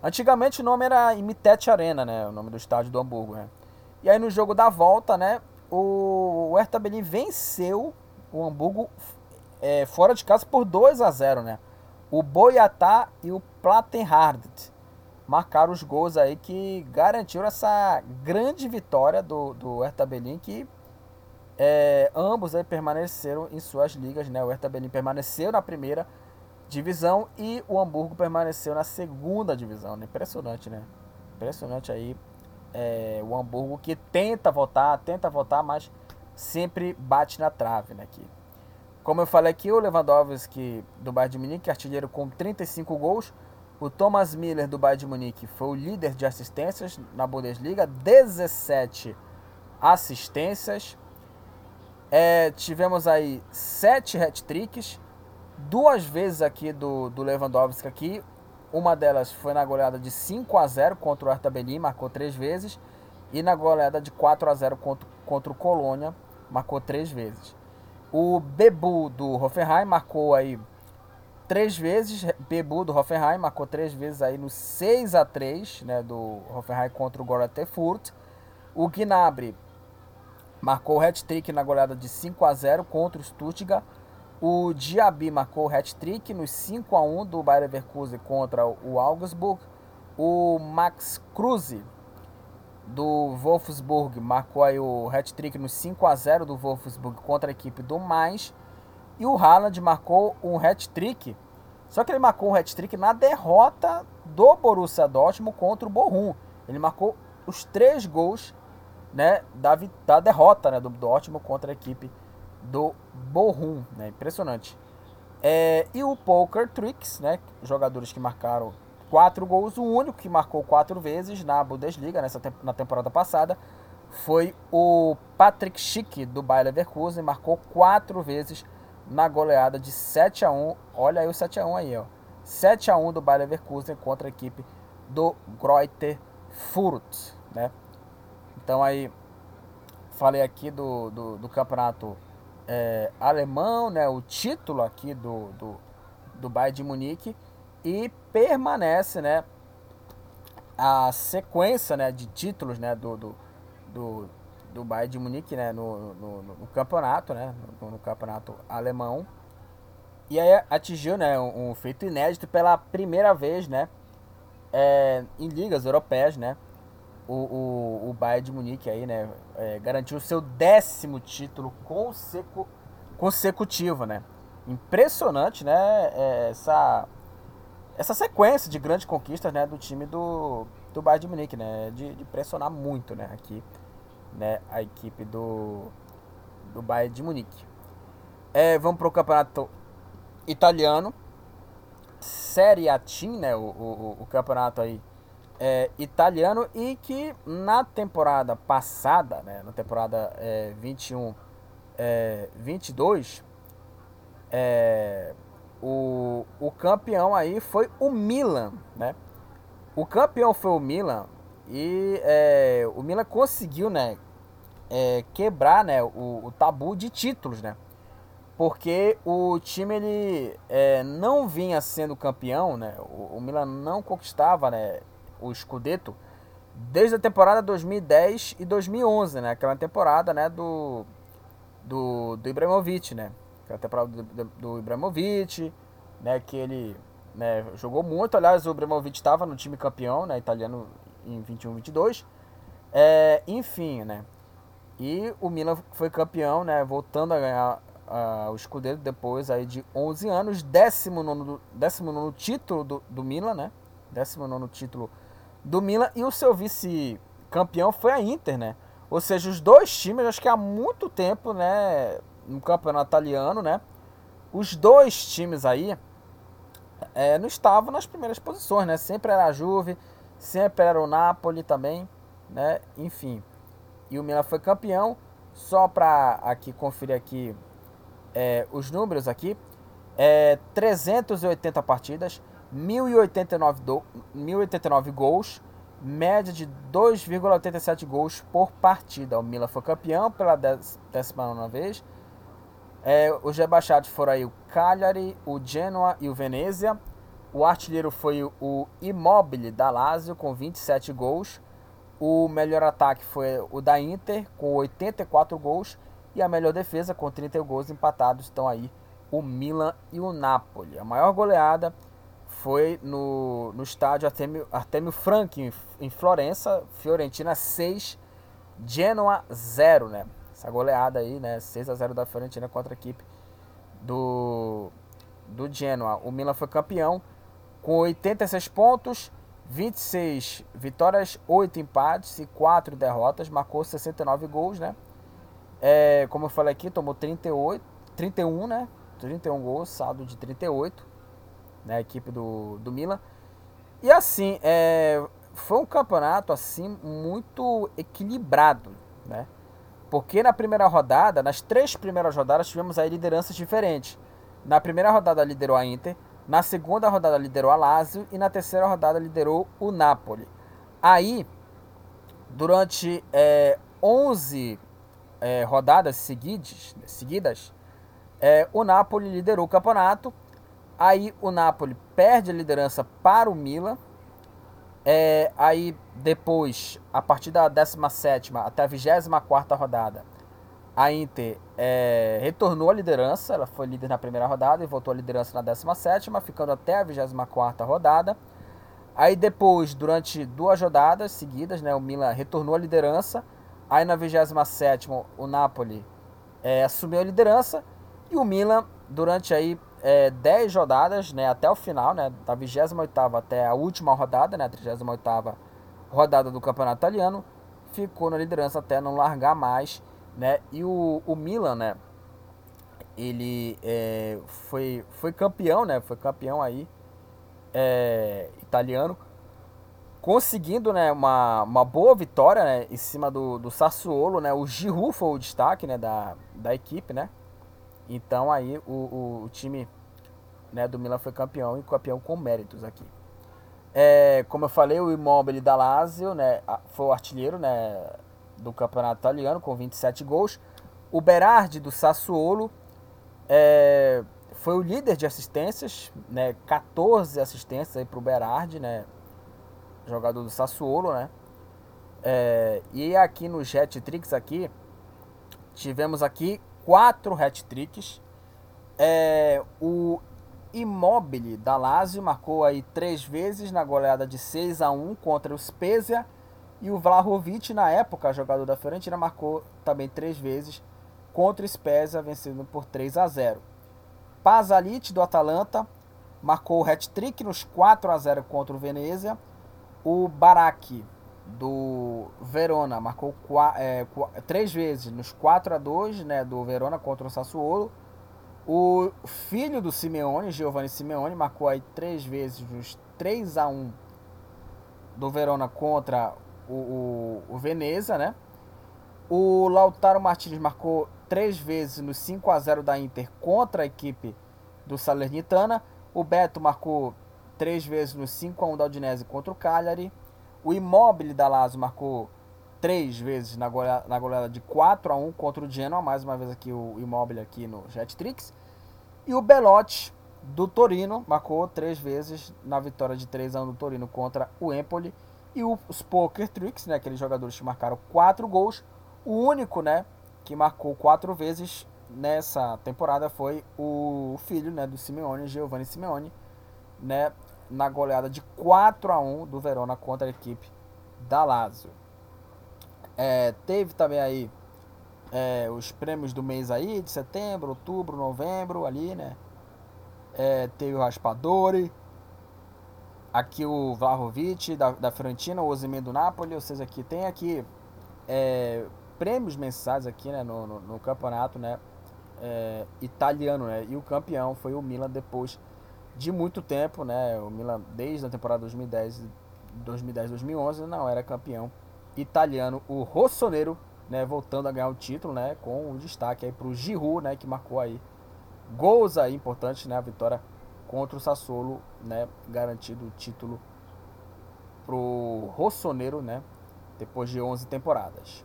Antigamente o nome era Imitet Arena, né? O nome do estádio do Hamburgo, né? E aí no jogo da volta, né? O Hertha Berlin venceu o Hamburgo é, fora de casa por 2 a 0, né? O Boiatá e o Plattenhardt marcaram os gols aí que garantiram essa grande vitória do, do Hertha que é, ambos aí permaneceram em suas ligas, né? O Hertha Berlin permaneceu na primeira divisão e o Hamburgo permaneceu na segunda divisão. Impressionante, né? Impressionante aí é, o Hamburgo que tenta votar, tenta votar, mas sempre bate na trave, né? Aqui. Como eu falei aqui, o Lewandowski do Bayern de Munique, artilheiro com 35 gols. O Thomas Miller do Bayern de Munique foi o líder de assistências na Bundesliga, 17 assistências. É, tivemos aí 7 hat-tricks, duas vezes aqui do, do Lewandowski aqui. Uma delas foi na goleada de 5 a 0 contra o Hertha Berlin, marcou três vezes. E na goleada de 4 a 0 contra, contra o Colônia, marcou três vezes. O Bebu do Hoffenheim marcou aí três vezes. Bebu do Hoffenheim marcou três vezes aí no 6 a 3 né, do Hoffenheim contra o Greuther Furt. O Gnabry marcou o hat-trick na goleada de 5 a 0 contra o Stuttgart. O Diaby marcou o hat-trick nos 5 a 1 do Bayer Leverkusen contra o Augsburg. O Max Kruse do Wolfsburg marcou aí o hat-trick no 5 a 0 do Wolfsburg contra a equipe do Mais. E o Haaland marcou um hat-trick. Só que ele marcou um hat-trick na derrota do Borussia Dortmund contra o Bochum. Ele marcou os três gols né, da, da derrota né, do Dortmund contra a equipe do Bochum. Né, impressionante. É, e o Poker Tricks, né, jogadores que marcaram quatro gols. O único que marcou quatro vezes na Bundesliga nessa na temporada passada foi o Patrick Schick do Bayer Leverkusen, marcou quatro vezes na goleada de 7 a 1. Olha aí o 7 a 1 aí, ó. 7 a 1 do Bayer Leverkusen contra a equipe do Greuther Furt, né? Então aí falei aqui do, do, do campeonato é, alemão, né? O título aqui do, do, do Bayern de Munique e permanece, né, a sequência, né, de títulos, né, do, do, do, do Bayern de Munique, né, no, no, no campeonato, né, no, no, campeonato alemão. E aí atingiu, né, um, um, feito inédito pela primeira vez, né, é, em ligas europeias, né, o, o, o Bayern de Munique aí, né, é, garantiu o seu décimo título consecu, consecutivo, né. Impressionante, né, é, essa essa sequência de grandes conquistas né, do time do, do Bayern de Munique, né, de, de pressionar muito né, aqui né, a equipe do, do Bayern de Munique. É, vamos para o campeonato italiano, Série A Team, né, o, o, o campeonato aí é, italiano e que na temporada passada, né, na temporada é, 21, é, 22, é, o, o campeão aí foi o Milan, né? O campeão foi o Milan e é, o Milan conseguiu, né, é, quebrar, né, o, o, tabu de títulos, né? Porque o time ele é, não vinha sendo campeão, né? O, o, Milan não conquistava, né, o Scudetto desde a temporada 2010 e 2011, né? Aquela temporada, né, do do, do Ibrahimovic, né? Aquela temporada do, do, do Ibrahimovic, né? Que ele né, jogou muito. Aliás, o Bremovic estava no time campeão, né, italiano em 21-22. É, enfim, né? E o Milan foi campeão, né? Voltando a ganhar uh, o escudeiro depois aí de 11 anos. 19, 19 título do, do Milan, né? 19 título do Milan. E o seu vice-campeão foi a Inter, né? Ou seja, os dois times, acho que há muito tempo, né? No campeonato italiano, né? Os dois times aí é, não estavam nas primeiras posições, né? Sempre era a Juve, sempre era o Napoli também, né? Enfim. E o Milan foi campeão. Só para aqui conferir aqui é, os números aqui. É, 380 partidas, 1089, do, 1089 gols, média de 2,87 gols por partida. O Milan foi campeão pela 19 vez. É, os rebaixados foram aí o Cagliari, o Genoa e o Venezia. O artilheiro foi o Immobile da Lazio com 27 gols. O melhor ataque foi o da Inter com 84 gols e a melhor defesa com 30 gols empatados estão aí o Milan e o Napoli. A maior goleada foi no, no estádio Artemio, Artemio Franchi em, em Florença, Fiorentina 6, Genoa 0, né? Essa goleada aí, né? 6 a 0 da Fiorentina contra a equipe do do Genoa. O Milan foi campeão com 86 pontos, 26 vitórias, 8 empates e 4 derrotas, marcou 69 gols, né? É, como eu falei aqui, tomou 38, 31, né? 31 gols, saldo de 38, né? A equipe do, do Milan. E assim, é, foi um campeonato assim muito equilibrado, né? Porque na primeira rodada, nas três primeiras rodadas, tivemos aí lideranças diferentes. Na primeira rodada liderou a Inter, na segunda rodada liderou a Lazio e na terceira rodada liderou o Napoli. Aí, durante é, 11 é, rodadas seguidas, seguidas é, o Napoli liderou o campeonato. Aí o Napoli perde a liderança para o Milan. É, aí depois, a partir da 17 até a 24 rodada, a Inter é, retornou à liderança, ela foi líder na primeira rodada e voltou à liderança na 17, ficando até a 24 rodada. Aí depois, durante duas rodadas seguidas, né, o Milan retornou à liderança. Aí na 27 o Napoli é, assumiu a liderança. E o Milan, durante aí é, 10 rodadas, né, até o final, né, da 28 até a última rodada, né, a 38 rodada do Campeonato Italiano, ficou na liderança até não largar mais né? E o, o Milan, né? Ele é, foi, foi campeão, né? Foi campeão aí é, italiano, conseguindo né, uma, uma boa vitória né, em cima do, do Sassuolo, né? O Giroud foi o destaque né, da, da equipe, né? Então aí o, o, o time né, do Milan foi campeão e campeão com méritos aqui. É, como eu falei, o Immobile da Lazio né, foi o artilheiro né, do campeonato italiano com 27 gols. O Berardi do Sassuolo é, foi o líder de assistências, né, 14 assistências para o Berardi, né, jogador do Sassuolo, né. É, e aqui nos hat-tricks aqui tivemos aqui quatro hat-tricks. É, o Immobile da Lazio marcou aí três vezes na goleada de 6 a 1 contra o Spezia e o Vlahovic, na época, jogador da Fiorentina, marcou também três vezes contra o Spezia, vencendo por 3 a 0. Pazalit, do Atalanta, marcou o hat-trick nos 4 a 0 contra o Venezia. O Barak, do Verona, marcou é, três vezes nos 4 a 2 né, do Verona contra o Sassuolo. O filho do Simeone, Giovanni Simeone, marcou aí três vezes nos 3 a 1 do Verona contra o, o, o Veneza, né? O Lautaro Martinez marcou três vezes no 5 a 0 da Inter contra a equipe do Salernitana. O Beto marcou três vezes no 5 a 1 da Udinese contra o Cagliari. O Immobile da Lazio marcou três vezes na goleada, na goleada de 4 a 1 contra o Genoa. Mais uma vez aqui o Immobile aqui no Jettrix. E o Belotti do Torino marcou três vezes na vitória de 3 a 1 do Torino contra o Empoli. E os Poker Tricks, né, aqueles jogadores que marcaram quatro gols. O único, né, que marcou quatro vezes nessa temporada foi o filho, né, do Simeone, Giovanni Simeone. né, na goleada de 4 a 1 do Verona contra a equipe da Lazio. É, teve também aí é, os prêmios do mês aí, de setembro, outubro, novembro, ali, né? É, teve o Raspadori, aqui o Vlahovic da, da Fiorentina, o Osimhen do Napoli, ou seja, aqui tem aqui é, prêmios mensais aqui, né, no, no, no campeonato, né, é, italiano, né, e o campeão foi o Milan depois de muito tempo, né, o Milan desde a temporada 2010, 2010-2011 não era campeão italiano, o Rossonero, né, voltando a ganhar o título, né, com o destaque aí para o Giroud, né, que marcou aí gols aí importantes, né, a vitória contra o Sassuolo, né, garantido o título pro Rossonero, né, depois de 11 temporadas.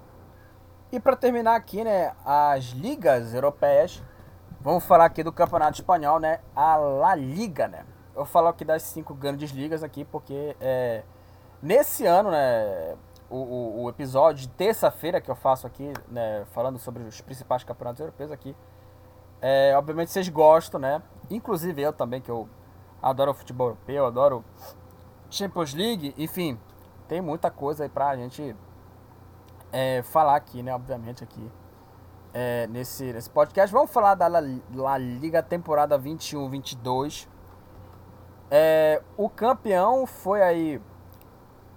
E para terminar aqui, né, as ligas europeias, vamos falar aqui do Campeonato Espanhol, né, a La Liga, né. Eu falo aqui das cinco grandes ligas aqui porque é, nesse ano, né, o, o, o episódio de terça-feira que eu faço aqui, né, falando sobre os principais campeonatos europeus aqui, é, obviamente vocês gostam, né? Inclusive eu também, que eu adoro o futebol europeu, adoro Champions League, enfim, tem muita coisa aí pra gente é, falar aqui, né? Obviamente aqui é, nesse, nesse podcast. Vamos falar da La, La Liga temporada 21-22. É, o campeão foi aí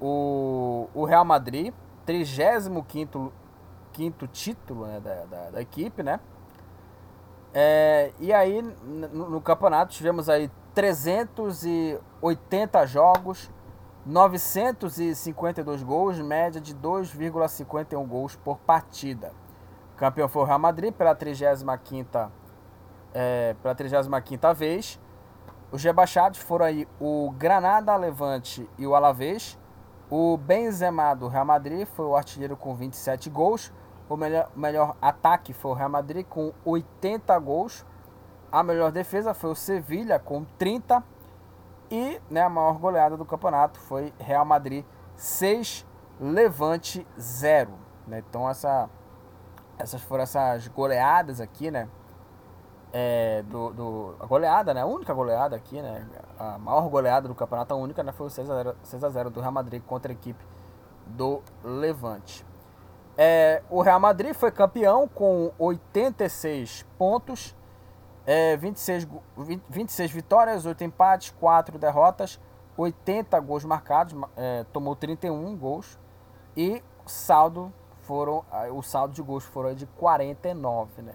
o, o Real Madrid, 35 quinto título né, da, da, da equipe, né? É, e aí, no, no, campeonato, tivemos aí 380 jogos, 952 gols, média de 2,51 gols por partida. Campeão foi o Real Madrid pela 35ª, é, pela 35ª vez. Os rebaixados foram aí o Granada, Levante e o Alavés. O Benzema do Real Madrid foi o artilheiro com 27 gols. O melhor, melhor ataque foi o Real Madrid com 80 gols. A melhor defesa foi o Sevilha com 30. E né, a maior goleada do campeonato foi Real Madrid 6, Levante 0. Né? Então essa, essas foram essas goleadas aqui, né? É, do, do, a goleada, né? A única goleada aqui, né? A maior goleada do campeonato, a única, né? Foi o 6x0, 6x0 do Real Madrid contra a equipe do Levante. É, o Real Madrid foi campeão com 86 pontos, é, 26, 20, 26 vitórias, 8 empates, 4 derrotas, 80 gols marcados, é, tomou 31 gols e saldo foram, o saldo de gols foram de 49, né?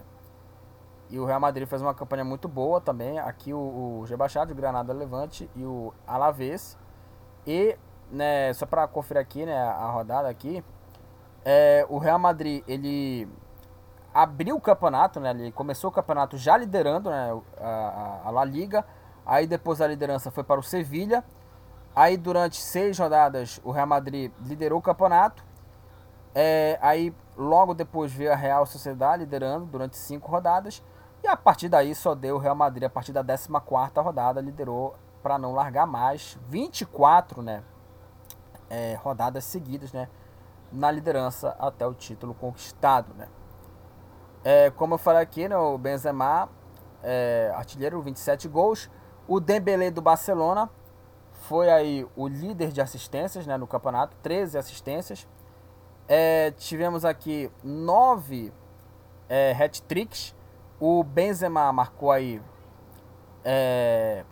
E o Real Madrid fez uma campanha muito boa também. Aqui o, o Gebachado, o Granada Levante e o Alavés. E, né, só para conferir aqui, né, a rodada aqui, é, o Real Madrid, ele abriu o campeonato, né? Ele começou o campeonato já liderando né, a, a, La Liga. Aí depois a liderança foi para o Sevilha. Aí durante seis rodadas o Real Madrid liderou o campeonato. É, aí logo depois veio a Real Sociedade liderando durante cinco rodadas. E a partir daí só deu o Real Madrid a partir da 14 rodada, liderou para não largar mais. 24 né, é, rodadas seguidas, né? na liderança até o título conquistado. Né? É, como eu falei aqui, né, o Benzema, é, artilheiro, 27 gols. O Dembélé do Barcelona foi aí o líder de assistências né, no campeonato, 13 assistências. É, tivemos aqui 9 é, hat-tricks. O Benzema marcou aí é,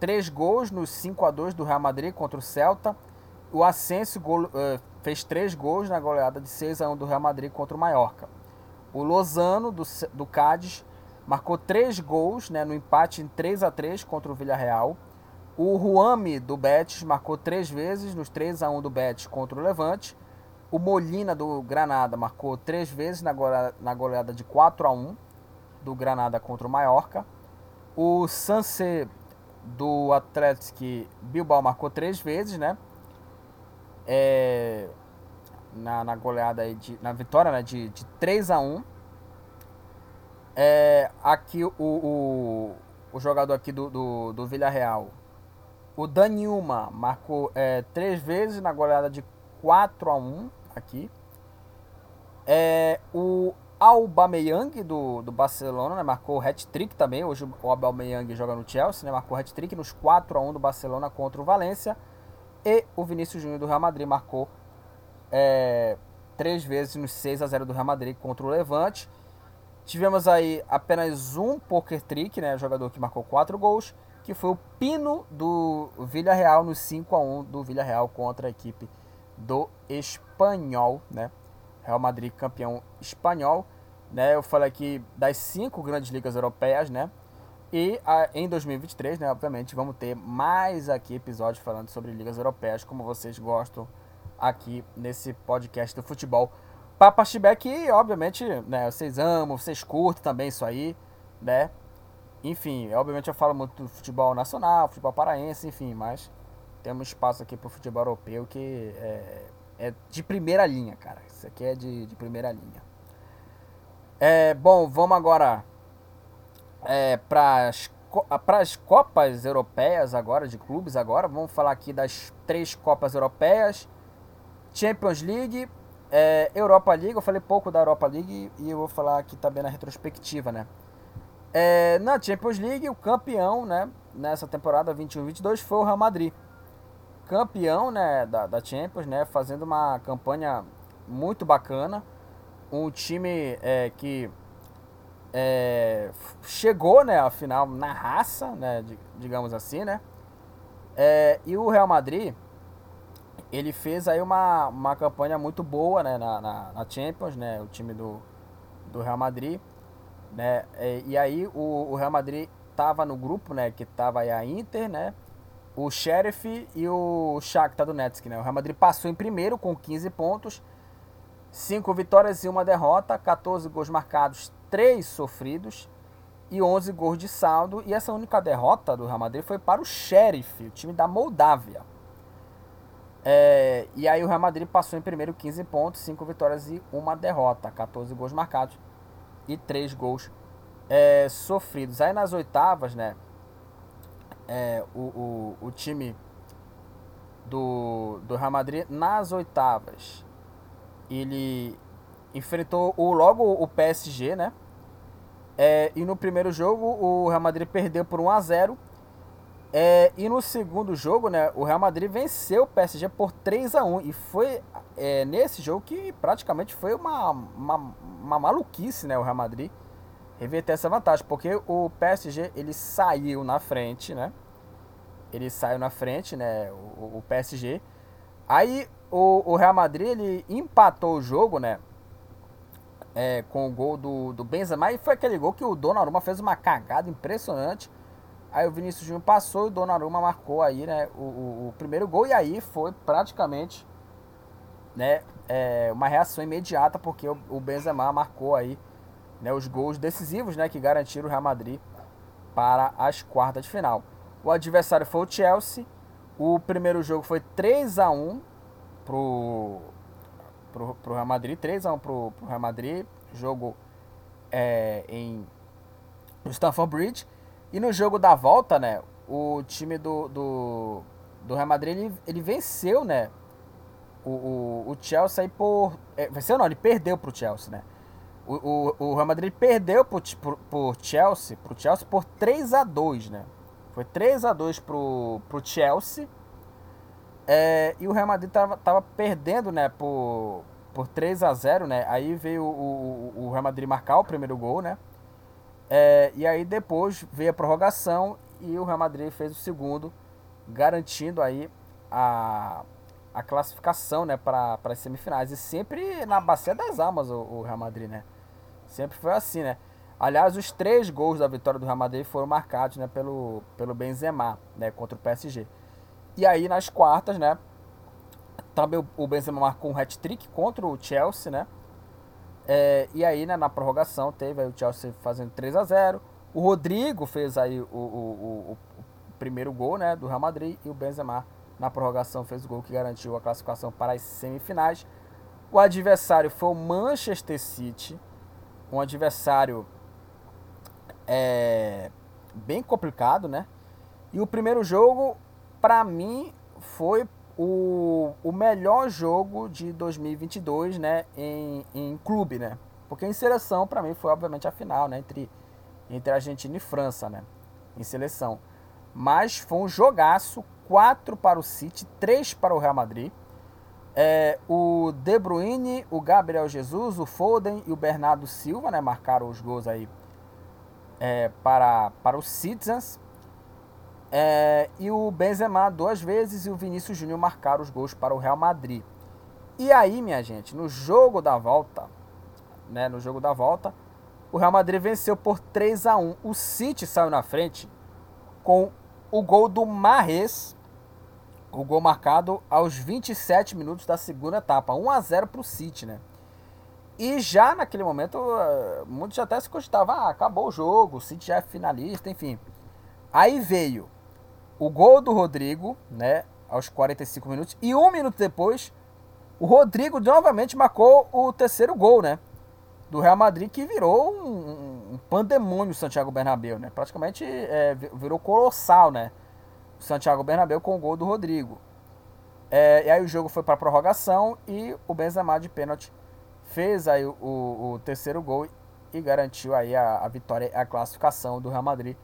3 gols nos 5 a 2 do Real Madrid contra o Celta. O Asensio gol, é, fez três gols na goleada de 6 a 1 do Real Madrid contra o Mallorca. O Lozano, do, do Cádiz, marcou três gols né, no empate em 3 a 3 contra o Villarreal. O Ruame, do Betis, marcou três vezes nos 3 a 1 do Betis contra o Levante. O Molina, do Granada, marcou três vezes na goleada, na goleada de 4 a 1 do Granada contra o Mallorca. O Sanse, do Atlético Bilbao, marcou três vezes, né? É, na, na goleada aí de, na vitória né, de, de 3 a 1 é, aqui o, o, o jogador aqui do, do, do Villarreal o Daniuma marcou é, três vezes na goleada de 4 a 1 aqui é, o Aubameyang do, do Barcelona, né? Marcou hat-trick também. Hoje o Aubameyang joga no Chelsea, né? Marcou hat-trick nos 4 a 1 do Barcelona contra o Valência. E o Vinícius Júnior do Real Madrid marcou é, três vezes nos 6 a 0 do Real Madrid contra o Levante. Tivemos aí apenas um poker trick, né? Jogador que marcou quatro gols, que foi o Pino do Villarreal no 5 a 1 do Villarreal contra a equipe do Espanhol, né? Real Madrid campeão espanhol, né? Eu falei aqui das cinco grandes ligas europeias, né? E a, em 2023, né, obviamente, vamos ter mais aqui episódios falando sobre ligas europeias, como vocês gostam aqui nesse podcast do futebol. Papa Chibeck, obviamente, né, vocês amam, vocês curtem também isso aí, né? Enfim, obviamente eu falo muito do futebol nacional, futebol paraense, enfim, mas temos espaço aqui para o futebol europeu que é, é, de primeira linha, cara. Isso aqui é de, de primeira linha. É, bom, vamos agora é, para as Copas Europeias agora, de clubes agora. Vamos falar aqui das três Copas Europeias. Champions League, é, Europa League, eu falei pouco da Europa League e eu vou falar aqui também na retrospectiva, né? É, na Champions League, o campeão, né, nessa temporada 21-22 foi o Real Madrid. Campeão, né, da, da Champions, né, fazendo uma campanha muito bacana. Um time é, que é, chegou, né, à final na raça, né, digamos assim, né? É, e o Real Madrid ele fez aí uma, uma campanha muito boa né, na, na, na Champions, né, o time do, do Real Madrid. Né, e, e aí o, o, Real Madrid tava no grupo, né, que tava aí a Inter, né, o Sheriff e o Shakhtar Donetsk, né. O Real Madrid passou em primeiro com 15 pontos, 5 vitórias e uma derrota, 14 gols marcados, 3 sofridos e 11 gols de saldo. E essa única derrota do Real Madrid foi para o Sheriff, o time da Moldávia. É, e aí o Real Madrid passou em primeiro 15 pontos, 5 vitórias e uma derrota, 14 gols marcados e 3 gols é, sofridos. Aí nas oitavas, né, é, o, o, o time do, do Real Madrid nas oitavas, ele enfrentou o, logo o PSG, né, é, e no primeiro jogo o Real Madrid perdeu por 1 a 0 é, e no segundo jogo, né, o Real Madrid venceu o PSG por 3 a 1 e foi é, nesse jogo que praticamente foi uma, uma, uma, maluquice, né, o Real Madrid reverter essa vantagem, porque o PSG ele saiu na frente, né? Ele saiu na frente, né, o, o PSG. Aí o, o, Real Madrid ele empatou o jogo, né? É, com o gol do, do Benzema e foi aquele gol que o Donnarumma fez uma cagada impressionante Aí o Vinícius Júnior passou e o Donnarumma marcou aí, né, o, o, o primeiro gol. E aí foi praticamente, né, é, uma reação imediata, porque o, o Benzema marcou aí, né, os gols decisivos, né, que garantiram o Real Madrid para as quartas de final. O adversário foi o Chelsea. O primeiro jogo foi 3 a 1 pro, pro, pro Real Madrid, 3 a 1 pro, pro Real Madrid. Jogo é, em Stamford Bridge. E no jogo da volta, né, o time do, do, do Real Madrid, ele, ele venceu, né, o, o, o Chelsea por... É, venceu não, ele perdeu pro Chelsea, né. O, o, Real Madrid perdeu pro, pro, pro Chelsea, pro Chelsea por 3 a 2 né. Foi 3 a 2 pro, pro Chelsea. É, e o Real Madrid tava, tava perdendo, né, por, por 3 a 0 né. Aí veio o, o, o Real Madrid marcar o primeiro gol, né. É, e aí depois veio a prorrogação e o Real Madrid fez o segundo, garantindo aí a, a classificação né, para as semifinais. E sempre na bacia das almas o, o, Real Madrid, né? Sempre foi assim, né? Aliás, os três gols da vitória do Real Madrid foram marcados né, pelo, pelo Benzema, né, contra o PSG. E aí nas quartas, né? Também o Benzema marcou um hat-trick contra o Chelsea, né? É, e aí, né, na prorrogação, teve o Chelsea fazendo 3 a 0 O Rodrigo fez aí o, o, o, o, primeiro gol né, do Real Madrid e o Benzema na prorrogação fez o gol que garantiu a classificação para as semifinais. O adversário foi o Manchester City, um adversário é, bem complicado, né? E o primeiro jogo, para mim, foi o, o melhor jogo de 2022, né, em, em clube, né? Porque em seleção, para mim, foi obviamente a final, né? Entre, entre Argentina e França, né? Em seleção. Mas foi um jogaço, 4 para o City, 3 para o Real Madrid. É, o De Bruyne, o Gabriel Jesus, o Foden e o Bernardo Silva, né? Marcaram os gols aí é, para, para os Citizens. É, e o Benzema duas vezes e o Vinícius Júnior marcaram os gols para o Real Madrid. E aí, minha gente, no jogo da volta, né, no jogo da volta, o Real Madrid venceu por 3 a 1. O City saiu na frente com o gol do Marres, o gol marcado aos 27 minutos da segunda etapa, 1 a 0 para o City, né? E já naquele momento, eh, muitos até se cogitavam, ah, acabou o jogo, o City já é finalista, enfim. Aí veio o gol do Rodrigo, né, aos 45 minutos, e um minuto depois, o Rodrigo novamente marcou o terceiro gol, né, do Real Madrid, que virou um, um pandemônio Santiago Bernabéu, né, praticamente é, virou colossal, né, Santiago Bernabéu com o gol do Rodrigo. É, e aí o jogo foi para prorrogação e o Benzema de pênalti fez aí o, o, terceiro gol e garantiu aí a, a vitória, a classificação do Real Madrid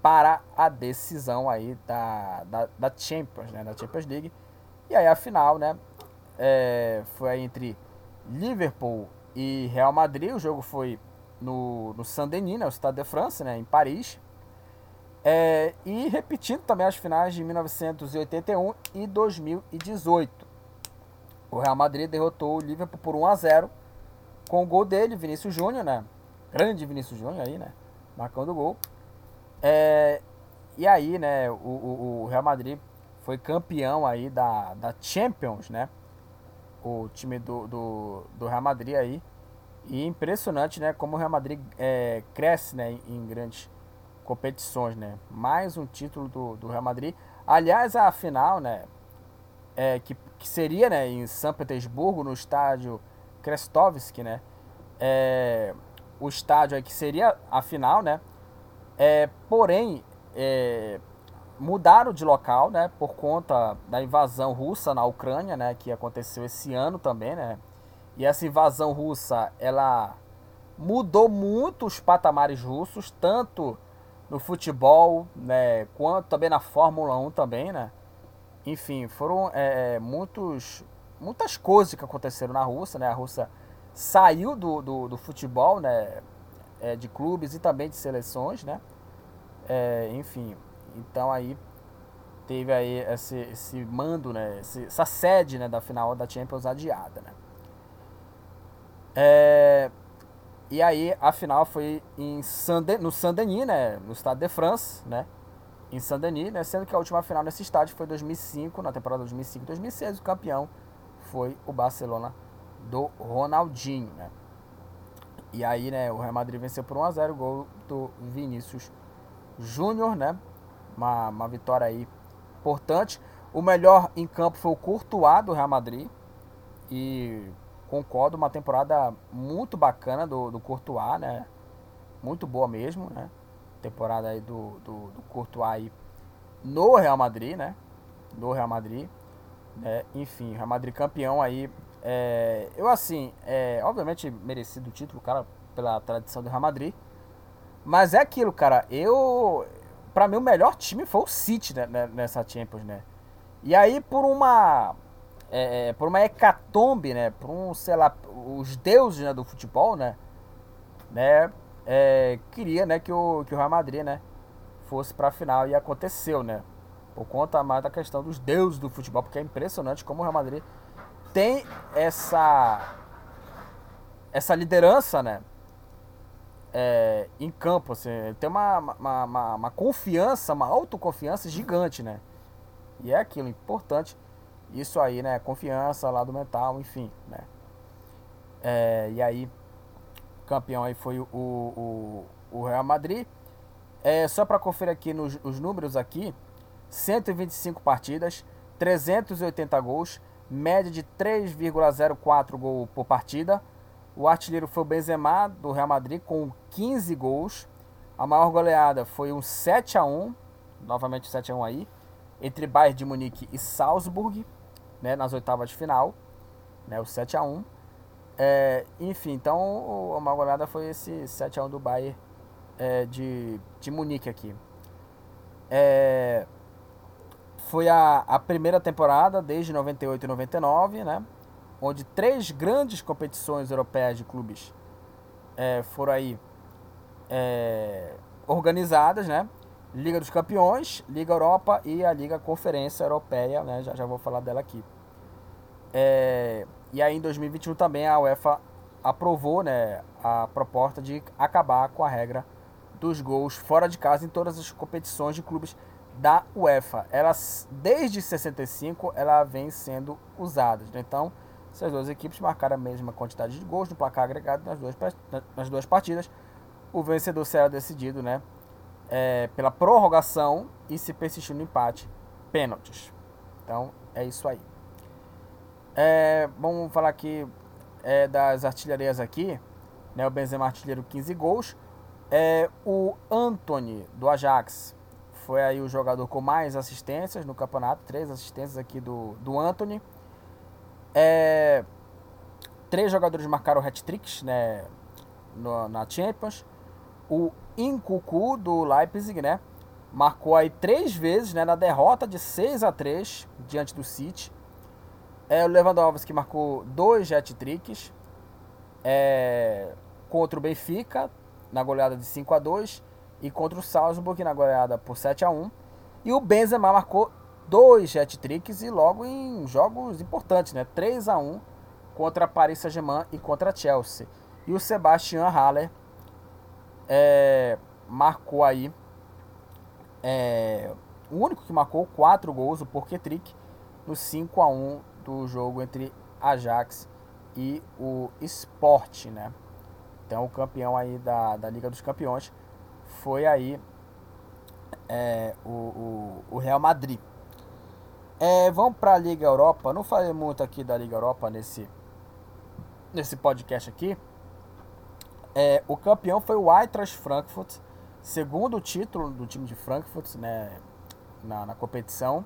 para a decisão aí da, da, da Champions, né, da Champions League. E aí a final, né, é, foi entre Liverpool e Real Madrid. O jogo foi no, no Saint-Denis, né, o Stade de France, né, em Paris. É, e repetindo também as finais de 1981 e 2018. O Real Madrid derrotou o Liverpool por 1 a 0 com o gol dele, Vinícius Júnior, né? Grande Vinícius Júnior aí, né? Marcando o gol. É, e aí, né, o, o, o, Real Madrid foi campeão aí da, da Champions, né? O time do, do, do Real Madrid aí. E impressionante, né, como o Real Madrid é, cresce, né, em grandes competições, né? Mais um título do, do Real Madrid. Aliás, a final, né, é, que, que seria, né, em São Petersburgo, no estádio Krestovski, né? É, o estádio aí que seria a final, né? É, porém, é, mudaram de local, né, por conta da invasão russa na Ucrânia, né, que aconteceu esse ano também, né. E essa invasão russa, ela mudou muito os patamares russos, tanto no futebol, né, quanto também na Fórmula 1 também, né. Enfim, foram é, é, muitos, muitas coisas que aconteceram na Rússia, né. A Rússia saiu do, do, do futebol, né, é, de clubes e também de seleções, né? É, enfim, então aí teve aí esse, esse mando, né? Esse, essa sede né, da final da Champions adiada, né? É, e aí a final foi em Saint no Saint-Denis, né? No Estado de France, né? Em Saint-Denis, né? Sendo que a última final nesse estádio foi em 2005, na temporada 2005-2006, o campeão foi o Barcelona do Ronaldinho, né? E aí, né, o Real Madrid venceu por 1x0 o gol do Vinícius Júnior, né? Uma, uma vitória aí importante. O melhor em campo foi o Courtois do Real Madrid. E concordo, uma temporada muito bacana do, do Courtois, né? Muito boa mesmo, né? Temporada aí do, do, do Courtois aí no Real Madrid, né? No Real Madrid. Né? Enfim, Real Madrid campeão aí é, eu, assim, é, obviamente merecido o título, cara, pela tradição do Real Madrid. Mas é aquilo, cara, eu. Pra mim, o melhor time foi o City né nessa Champions, né? E aí, por uma. É, é, por uma hecatombe, né? Por um, sei lá, os deuses né, do futebol, né? né é, queria né, que, o, que o Real Madrid, né? Fosse pra final e aconteceu, né? Por conta mais da questão dos deuses do futebol, porque é impressionante como o Real Madrid tem essa essa liderança, né? É, em campo, assim, tem uma, uma, uma, uma, confiança, uma autoconfiança gigante, né? E é aquilo, importante, isso aí, né? Confiança, lado mental, enfim, né? É, e aí, campeão aí foi o, o, o Real Madrid. É, só para conferir aqui nos, os números aqui, 125 partidas, 380 gols, média de 3,04 gol por partida. O artilheiro foi o Benzema do Real Madrid com 15 gols. A maior goleada foi um 7 a 1, novamente 7 a 1 aí, entre Bayern de Munique e Salzburg, né, nas oitavas de final, né, o 7 a 1. É, enfim, então uma goleada foi esse 7x1 do Bayern é, de, de Munique aqui. É, foi a, a primeira temporada desde 98 e 99, né? Onde três grandes competições europeias de clubes é, foram aí é, organizadas, né? Liga dos Campeões, Liga Europa e a Liga Conferência Europeia, né? Já, já vou falar dela aqui. É, e aí em 2021 também a UEFA aprovou né, a proposta de acabar com a regra dos gols fora de casa em todas as competições de clubes da UEFA. Ela, desde 65 ela vem sendo usada. Né? Então, se as duas equipes marcaram a mesma quantidade de gols no placar agregado nas duas, nas duas partidas, o vencedor será decidido né, é, pela prorrogação e se persistir no empate, pênaltis. Então, é isso aí. É, vamos falar aqui é, das artilharias aqui. Né, o Benzema artilheiro 15 gols. É, o Anthony do Ajax foi aí o jogador com mais assistências no campeonato. Três assistências aqui do, do Anthony. É, três jogadores marcaram hat-tricks né, no, na Champions. O Incucu do Leipzig, né? Marcou aí três vezes né, na derrota de 6 a 3 diante do City. É, o Lewandowski marcou dois hat-tricks é, contra o Benfica, na goleada de 5 a 2 e contra o Salzburg na goleada por 7 a 1 E o Benzema marcou dois hat-tricks e logo em jogos importantes, né? 3 a 1 contra Paris Saint-Germain e contra Chelsea. E o Sebastian Haller é, marcou aí é, o único que marcou quatro gols, o Porquetrick, no 5 a 1 do jogo entre Ajax e o Sport, né? Então o campeão aí da, da Liga dos Campeões foi aí é, o, o, o, Real Madrid. É, vamos para a Liga Europa. Não falei muito aqui da Liga Europa nesse, nesse podcast aqui. É, o campeão foi o Eintracht Frankfurt, segundo título do time de Frankfurt né, na, na competição.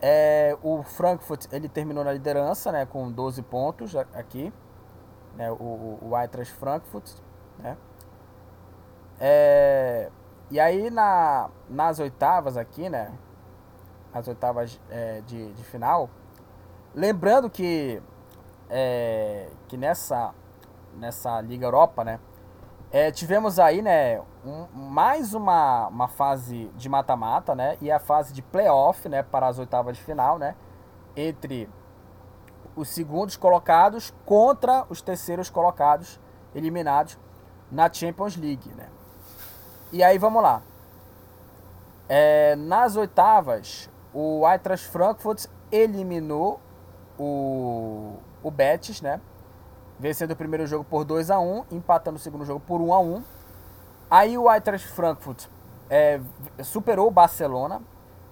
É, o Frankfurt ele terminou na liderança né, com 12 pontos aqui né, o, o Eintracht Frankfurt, né? É, e aí na, nas oitavas aqui, né? As oitavas é, de, de final, lembrando que é, que nessa nessa Liga Europa, né? É, tivemos aí, né, um, mais uma, uma fase de mata-mata, né, e a fase de playoff, né, para as oitavas de final, né, entre os segundos colocados contra os terceiros colocados eliminados na Champions League, né? E aí vamos lá. É, nas oitavas, o Eintracht Frankfurt eliminou o, o Betis, né? Vencendo o primeiro jogo por 2 a 1 empatando o segundo jogo por 1 a 1 Aí o Eintracht Frankfurt é, superou o Barcelona.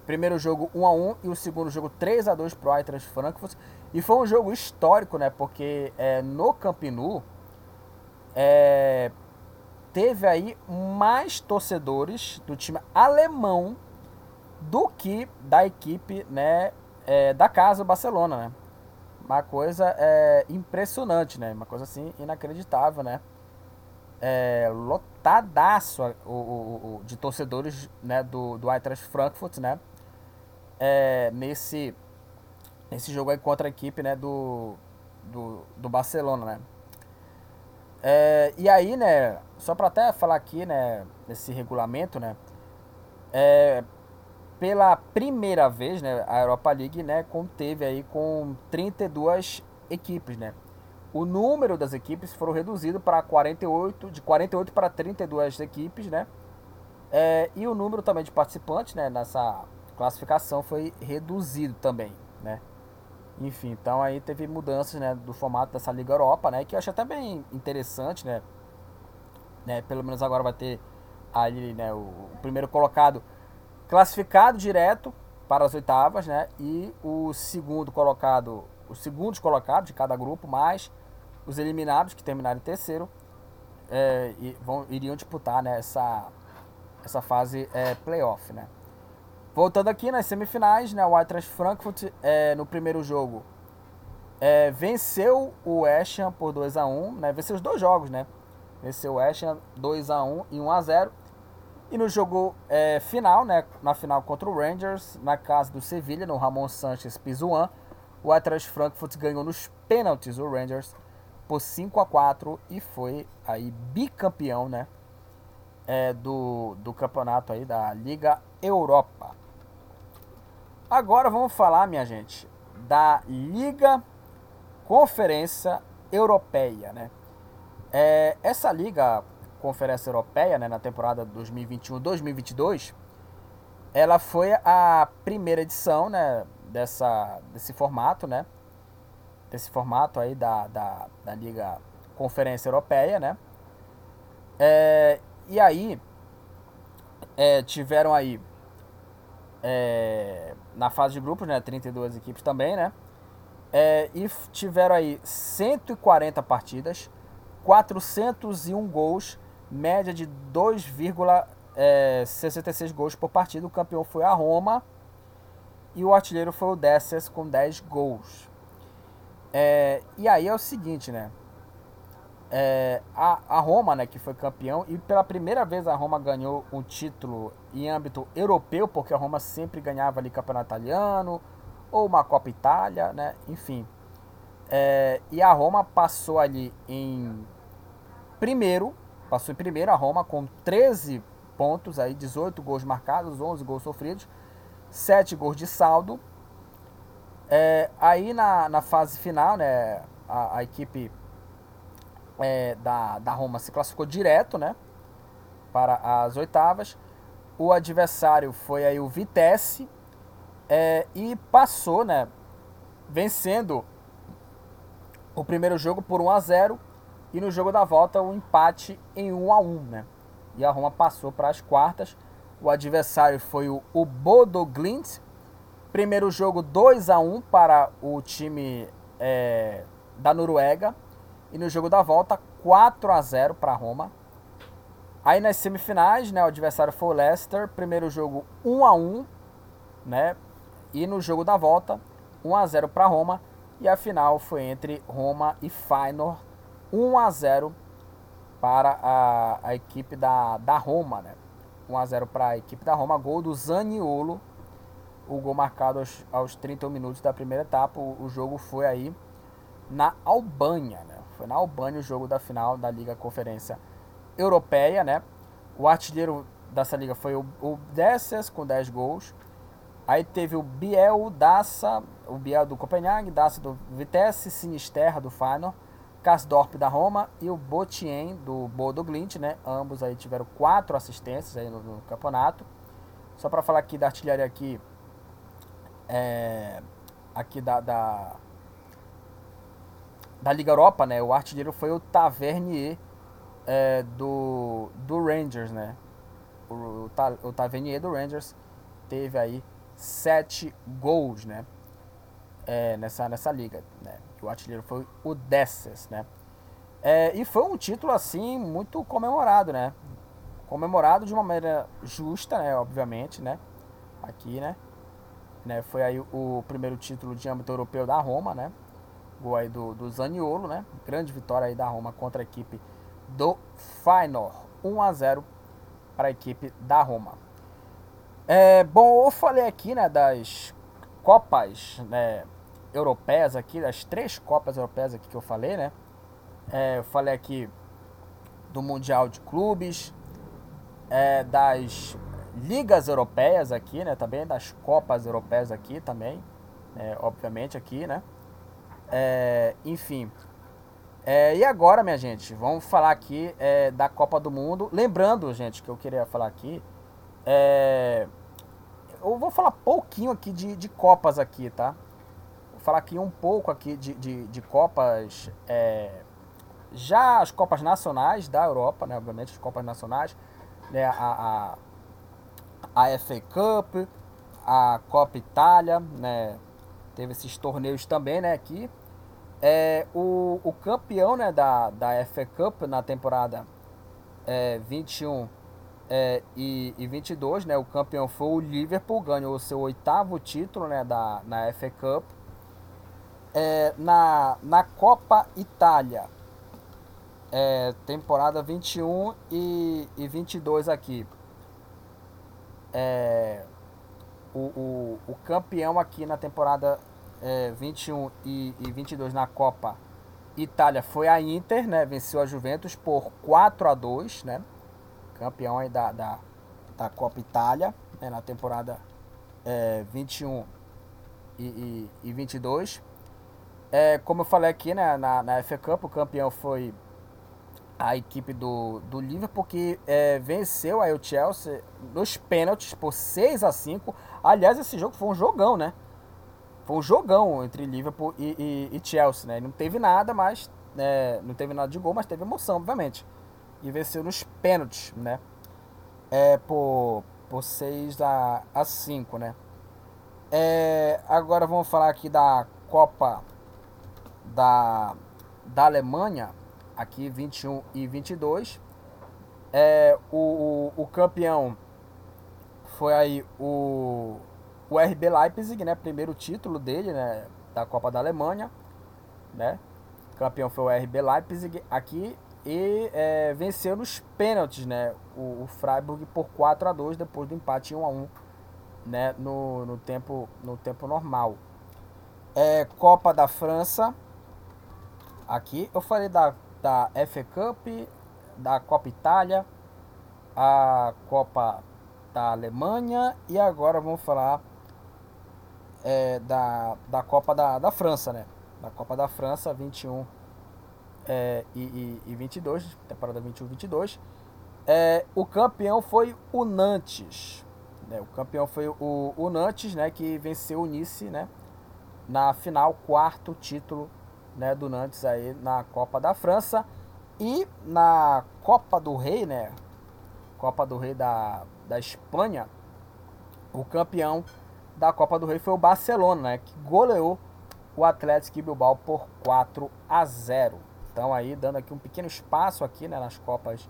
Primeiro jogo 1 a 1 e o segundo jogo 3 a 2 para o Eintracht Frankfurt. E foi um jogo histórico, né? Porque é, no Camp Nou é, teve aí mais torcedores do time alemão do que da equipe né, é, da casa Barcelona, né? Uma coisa é, impressionante, né? Uma coisa assim inacreditável, né? É, lotadaço o, o, o, de torcedores né, do, do Eintracht Frankfurt, né? É, nesse esse jogo aí contra a equipe né, do, do, do Barcelona, né? É, e aí, né, só para até falar aqui, né, nesse regulamento, né, é, pela primeira vez, né, a Europa League, né, conteve aí com 32 equipes, né. O número das equipes foram reduzido para 48, de 48 para 32 equipes, né. É, e o número também de participantes, né, nessa classificação foi reduzido também, né. Enfim, então aí teve mudanças, né, do formato dessa Liga Europa, né, que eu acho até bem interessante, né, né, pelo menos agora vai ter ali, né, o, o primeiro colocado classificado direto para as oitavas, né, e o segundo colocado, os segundos colocados de cada grupo, mais os eliminados que terminaram em terceiro, é, vão, iriam disputar, né, essa, essa fase é, playoff, né. Voltando aqui nas semifinais, né, o Eintracht Frankfurt é, no primeiro jogo é, venceu o West Ham por 2 a 1 né? Venceu os dois jogos, né? Venceu o Ham 2 a 1 e 1 a 0 E no jogo é, final, né? Na final contra o Rangers, na casa do Sevilha, no Ramon Sanchez Pizjuan, o Eintracht Frankfurt ganhou nos pênaltis o Rangers por 5 a 4 e foi aí bicampeão, né? É, do, do campeonato aí da Liga Europa. Agora vamos falar, minha gente, da Liga Conferência Europeia, né? É, essa Liga Conferência Europeia, né, na temporada 2021-2022, ela foi a primeira edição, né, dessa, desse formato, né? Desse formato aí da, da, da Liga Conferência Europeia, né? É, e aí, é, tiveram aí, é, na fase de grupos, né, 32 equipes também, né? É, e tiveram aí 140 partidas, 401 gols, média de 2,66 gols por partida. O campeão foi a Roma e o artilheiro foi o Dessers com 10 gols. É, e aí é o seguinte, né? É, a, a Roma, né, que foi campeão, e pela primeira vez a Roma ganhou um título em âmbito europeu, porque a Roma sempre ganhava ali campeonato italiano, ou uma Copa Itália, né? Enfim. É, e a Roma passou ali em primeiro, passou em primeiro a Roma com 13 pontos, aí 18 gols marcados, 11 gols sofridos, 7 gols de saldo. É, aí na, na fase final, né, a, a equipe é, da, da Roma se classificou direto, né, para as oitavas. O adversário foi aí o Vitesse, é, e passou, né? Vencendo o primeiro jogo por 1 a 0 e no jogo da volta o um empate em 1 a 1, né? E a Roma passou para as quartas. O adversário foi o, Bodo Glint. Primeiro jogo 2 a 1 para o time é, da Noruega e no jogo da volta 4 a 0 para a Roma. Aí nas semifinais, né, o adversário foi o Leicester. Primeiro jogo 1 a 1, né? E no jogo da volta, 1 a 0 para Roma. E a final foi entre Roma e Feyenoord, 1 a 0 para a, a equipe da, da Roma, né? 1 a 0 para a equipe da Roma, gol do Zaniolo. O gol marcado aos, aos 31 minutos da primeira etapa. O, o jogo foi aí na Albânia, né? Foi na Albânia o jogo da final da Liga Conferência Europeia, né? O artilheiro dessa liga foi o, o Dessers com 10 gols. Aí teve o Biel Dassa, o Biel do Copenhague, Dassa do Vitesse, Sinisterra do Feyenoord, Kasdorp da Roma e o Botien do Bodo Glint, né? Ambos aí tiveram quatro assistências aí no, no campeonato. Só para falar aqui da artilharia aqui, é, aqui da, da, da Liga Europa, né? O artilheiro foi o Tavernier é, do, do Rangers, né? O, o, o Tavernier do Rangers teve aí sete gols, né? É, nessa, nessa liga, né? O artilheiro foi o Desses, né? É, e foi um título, assim, muito comemorado, né? Comemorado de uma maneira justa, né? Obviamente, né? Aqui, né? né? Foi aí o primeiro título de âmbito europeu da Roma, né? Gol aí do, do Zaniolo, né? Grande vitória aí da Roma contra a equipe do Feyenoord. 1 a 0 para a equipe da Roma. É, bom, eu falei aqui, né, das Copas né, europeias aqui, das três Copas europeias aqui que eu falei, né? É, eu falei aqui do Mundial de Clubes, é, das ligas europeias aqui, né? Também das Copas europeias aqui também, é, obviamente aqui, né? É, enfim. É, e agora, minha gente, vamos falar aqui é, da Copa do Mundo. Lembrando, gente, que eu queria falar aqui eu vou falar pouquinho aqui de, de Copas aqui, tá? Falar aqui um pouco aqui de, de, de Copas, é, já as Copas Nacionais da Europa, né? Obviamente as Copas Nacionais, né? A, a, a FA Cup, a Copa Itália, né? Teve esses torneios também, né? Aqui. É, o, o campeão né, da, da FA Cup na temporada é, 21 é, e, e 22, né, o campeão foi o Liverpool, ganhou o seu oitavo título né, da, na FA Cup. É, na, na Copa Itália, é, temporada 21 e, e 22 aqui. É, o, o, o campeão aqui na temporada é, 21 e, e 22 na Copa Itália foi a Inter, né? Venceu a Juventus por 4 a 2 né? Campeão aí da, da, da Copa Itália né? na temporada é, 21 e, e, e 22. É, como eu falei aqui né, na, na FA Cup, o campeão foi a equipe do, do Liverpool, que é, venceu aí o Chelsea nos pênaltis por 6 a 5 Aliás, esse jogo foi um jogão, né? Foi um jogão entre Liverpool e, e, e Chelsea, né? Não teve nada, mas. É, não teve nada de gol, mas teve emoção, obviamente. E venceu nos pênaltis, né? É, por, por 6 a, a 5, né? É, agora vamos falar aqui da Copa da, da Alemanha, aqui 21 e 22. É, o, o, o campeão foi aí o, o RB Leipzig, né? Primeiro título dele, né? Da Copa da Alemanha, né? campeão foi o RB Leipzig aqui e é, venceu nos pênaltis, né? O, o, Freiburg por 4 a 2 depois do empate 1 a 1 né? No, no, tempo, no tempo normal. É, Copa da França. Aqui eu falei da, da FA Cup, da Copa Itália, a Copa da Alemanha e agora vamos falar é, da, da Copa da, da França, né? Da Copa da França 21 é, e, e, e 22, temporada 21 22. É, o campeão foi o Nantes. Né? O campeão foi o, o Nantes, né? Que venceu o Nice, né? Na final, quarto título né, do Nantes aí na Copa da França. E na Copa do Rei, né? Copa do Rei da, da Espanha, o campeão da Copa do Rei foi o Barcelona, né, que goleou o Atlético Bilbao por 4 a 0. Então aí dando aqui um pequeno espaço aqui, né, nas Copas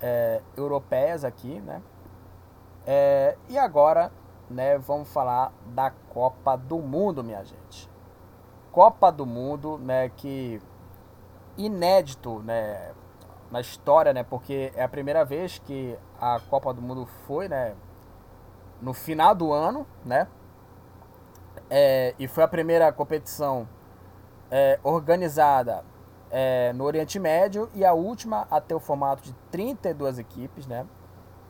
é, europeias aqui, né. É, e agora, né, vamos falar da Copa do Mundo, minha gente. Copa do Mundo, né, que inédito, né, na história, né? Porque é a primeira vez que a Copa do Mundo foi, né? No final do ano, né? É, e foi a primeira competição é, organizada é, no Oriente Médio e a última a ter o formato de 32 equipes, né?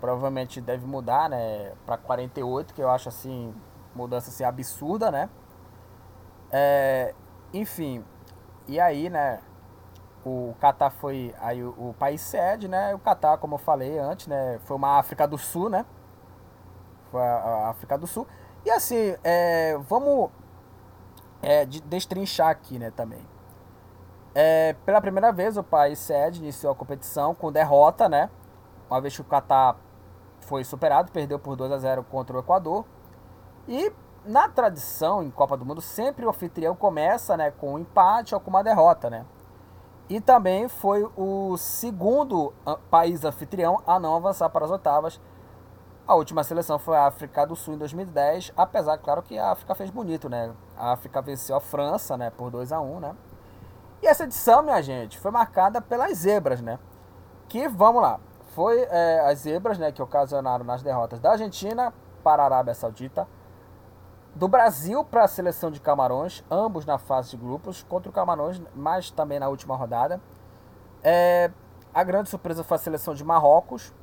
Provavelmente deve mudar, né? Para 48, que eu acho assim mudança assim absurda, né? É, enfim, e aí, né? o Catar foi aí o, o, país sede, né? O Catar, como eu falei antes, né? Foi uma África do Sul, né? Foi a, a África do Sul. E assim, é, vamos é, de, destrinchar aqui, né? Também. É, pela primeira vez, o país sede iniciou a competição com derrota, né? Uma vez que o Catar foi superado, perdeu por 2 a 0 contra o Equador. E na tradição em Copa do Mundo, sempre o anfitrião começa, né, com um empate ou com uma derrota, né? E também foi o segundo ah, país anfitrião a não avançar para as oitavas. A última seleção foi a África do Sul em 2010, apesar, claro, que a África fez bonito, né? A África venceu a França, né, por 2 a 1 né? E essa edição, minha gente, foi marcada pelas zebras, né? Que, vamos lá, foi é, as zebras, né, que ocasionaram nas derrotas da Argentina para a Arábia Saudita, do Brasil para a seleção de Camarões, ambos na fase de grupos, contra o Camarões, mas também na última rodada. É, a grande surpresa foi a seleção de Marrocos,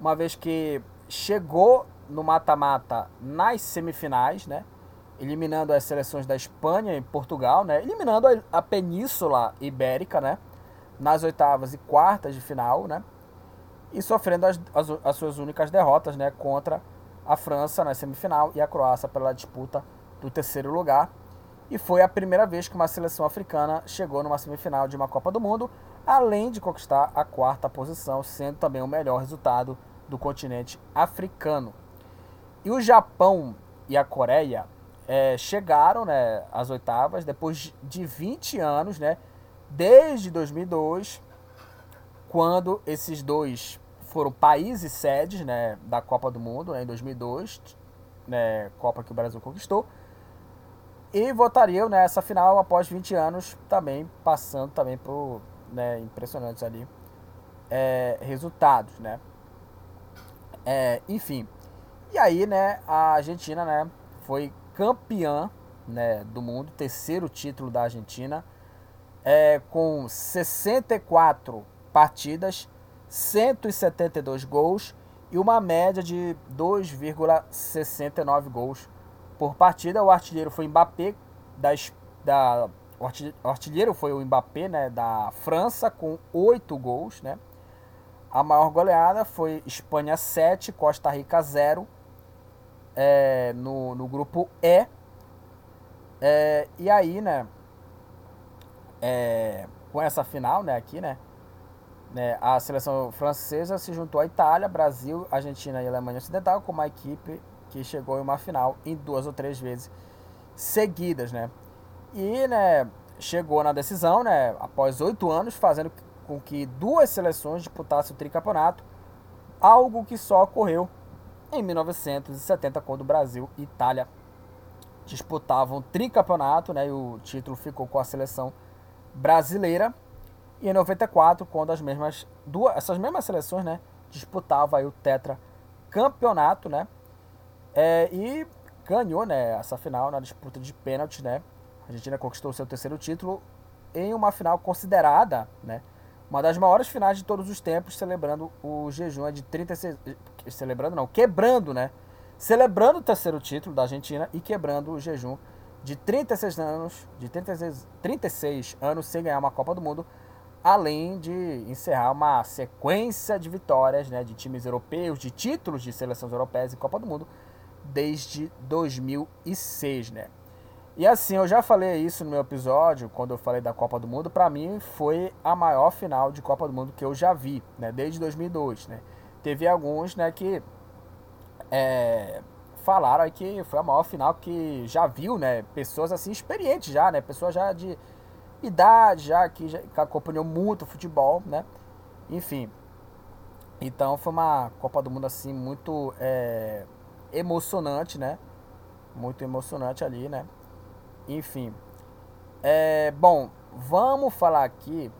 uma vez que chegou no mata-mata nas semifinais, né? eliminando as seleções da Espanha e Portugal, né? eliminando a, a Península Ibérica né? nas oitavas e quartas de final, né? e sofrendo as, as, as suas únicas derrotas né? contra a França na semifinal e a Croácia pela disputa do terceiro lugar. E foi a primeira vez que uma seleção africana chegou numa semifinal de uma Copa do Mundo, além de conquistar a quarta posição, sendo também o melhor resultado do continente africano. E o Japão e a Coreia é, chegaram né, às oitavas depois de 20 anos, né, desde 2002, quando esses dois foram países sedes né, da Copa do Mundo né, em 2002, né, Copa que o Brasil conquistou. E votariam nessa né, final após 20 anos, também passando também por né, impressionantes ali é, resultados, né? É, enfim, e aí, né, a Argentina, né, foi campeã, né, do mundo, terceiro título da Argentina, é, com 64 partidas, 172 gols e uma média de 2,69 gols por partida. O artilheiro foi Mbappé da, da o artilheiro foi o Mbappé, né, da França com 8 gols, né? A maior goleada foi Espanha 7, Costa Rica 0 é, no, no grupo E. É, e aí, né, é, com essa final, né, aqui, né, né, a seleção francesa se juntou à Itália, Brasil, Argentina e Alemanha Ocidental como uma equipe que chegou em uma final em duas ou três vezes seguidas, né. E, né, chegou na decisão, né, após oito anos, fazendo com que duas seleções disputassem o tricampeonato, algo que só ocorreu em 1970, quando o Brasil e Itália disputavam o tricampeonato, né, e o título ficou com a seleção brasileira. E em 94, quando as mesmas duas, essas mesmas seleções, né, disputavam aí o tetra campeonato, né, é, e ganhou, né, essa final na disputa de pênaltis, né. A Argentina conquistou seu terceiro título em uma final considerada, né, uma das maiores finais de todos os tempos, celebrando o jejum de 36, celebrando não, quebrando, né, celebrando o terceiro título da Argentina e quebrando o jejum de 36 anos, de 36, 36 anos sem ganhar uma Copa do Mundo, além de encerrar uma sequência de vitórias né, de times europeus, de títulos de seleções europeias e Copa do Mundo desde 2006, né? E assim, eu já falei isso no meu episódio, quando eu falei da Copa do Mundo, para mim foi a maior final de Copa do Mundo que eu já vi, né, desde 2002, né? Teve alguns, né, que é, falaram que foi a maior final que já viu, né? Pessoas assim experientes já, né? Pessoas já de idade, já que, já, acompanhou muito o futebol, né? Enfim. Então foi uma Copa do Mundo assim muito é, emocionante, né? Muito emocionante ali, né? Enfim. É, bom, vamos falar aqui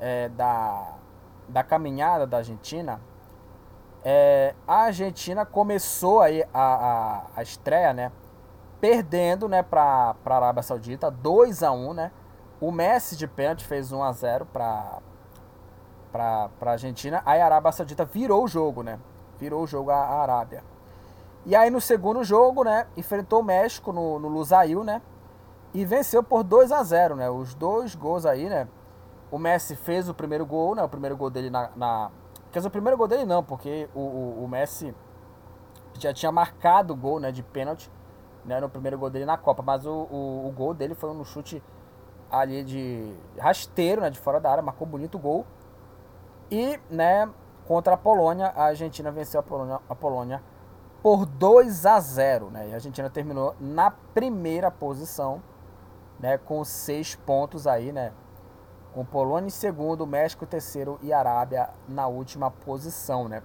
é, da, da caminhada da Argentina é, a Argentina começou aí a, a, a estreia, né? Perdendo, né, para a Arábia Saudita, 2 a 1 né? O Messi de pênalti fez 1 a 0 para para a Argentina. Aí a Arábia Saudita virou o jogo, né? Virou o jogo a, Arábia. E aí no segundo jogo, né, enfrentou o México no, no Lusail, né? E venceu por 2 a 0 né? Os dois gols aí, né? O Messi fez o primeiro gol, né? O primeiro gol dele na, na Quer dizer, o primeiro gol dele não, porque o, o, o Messi já tinha marcado o gol né, de pênalti né, no primeiro gol dele na Copa, mas o, o, o gol dele foi um chute ali de rasteiro, né, de fora da área, marcou bonito gol. E, né, contra a Polônia, a Argentina venceu a Polônia, a Polônia por 2 a 0, né? E a Argentina terminou na primeira posição, né, com seis pontos aí, né? com Polônia em segundo, México terceiro e Arábia na última posição, né?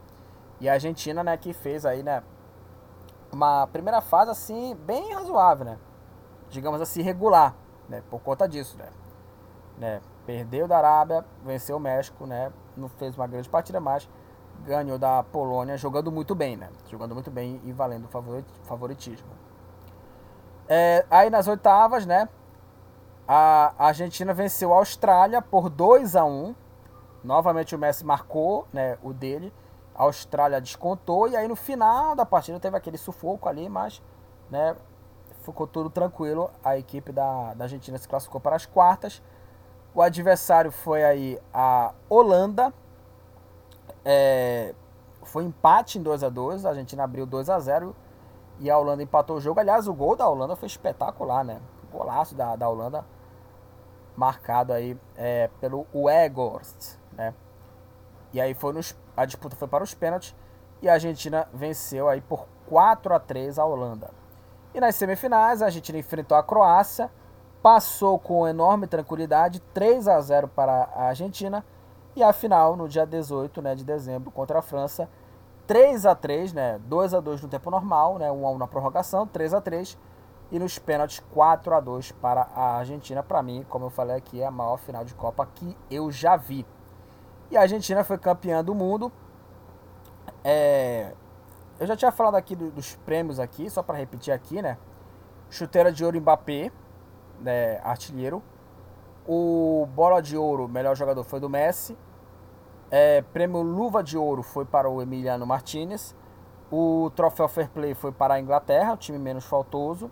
E a Argentina, né, que fez aí, né, uma primeira fase assim bem razoável, né? Digamos assim, regular, né, por conta disso, né? né? Perdeu da Arábia, venceu o México, né? Não fez uma grande partida, mas ganhou da Polônia jogando muito bem, né? Jogando muito bem e valendo favoritismo. É, aí nas oitavas, né? A Argentina venceu a Austrália por 2 a 1 Novamente o Messi marcou né, o dele. A Austrália descontou. E aí no final da partida teve aquele sufoco ali, mas né, ficou tudo tranquilo. A equipe da, da Argentina se classificou para as quartas. O adversário foi aí a Holanda. É, foi empate em 2 a 2 A Argentina abriu 2 a 0 e a Holanda empatou o jogo. Aliás, o gol da Holanda foi espetacular, né? O golaço da, da Holanda marcado aí é, pelo Weghorst, né? E aí foi nos, a disputa foi para os pênaltis e a Argentina venceu aí por 4 a 3 a Holanda. E nas semifinais a Argentina enfrentou a Croácia, passou com enorme tranquilidade 3 a 0 para a Argentina e a final no dia 18, né, de dezembro contra a França, 3 a 3, né, 2 a 2 no tempo normal, né, 1 a 1 na prorrogação, 3 a 3 e nos pênaltis 4 a 2 para a Argentina. Para mim, como eu falei aqui, é a maior final de Copa que eu já vi. E a Argentina foi campeã do mundo. É, eu já tinha falado aqui do, dos prêmios aqui, só para repetir aqui, né? Chuteira de ouro Mbappé, né, artilheiro. O bola de ouro, melhor jogador foi do Messi. É, prêmio luva de ouro foi para o Emiliano Martinez. O troféu Fair Play foi para a Inglaterra, o time menos faltoso.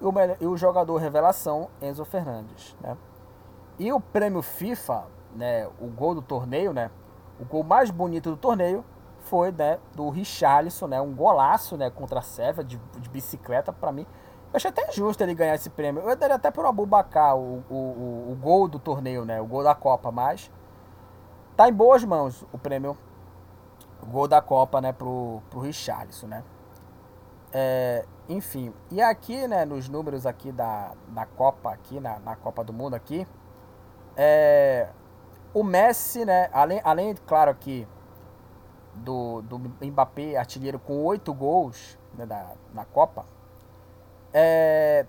E o, e o jogador revelação, Enzo Fernandes. Né? E o prêmio FIFA, né, o gol do torneio, né, o gol mais bonito do torneio foi né, do Richarlison, né, um golaço né, contra a Sérvia de, de bicicleta para mim. Eu achei até justo ele ganhar esse prêmio. Eu daria até para o Abubacar o, o, o, o, gol do torneio, né, o gol da Copa, mas tá em boas mãos o prêmio, o gol da Copa, né, pro, pro Richarlison, né. É, enfim, e aqui, né, nos números aqui da, da Copa, aqui na, na Copa do Mundo aqui, é, o Messi, né, além, além, claro, aqui do, do Mbappé, artilheiro com oito gols né, na Copa, é,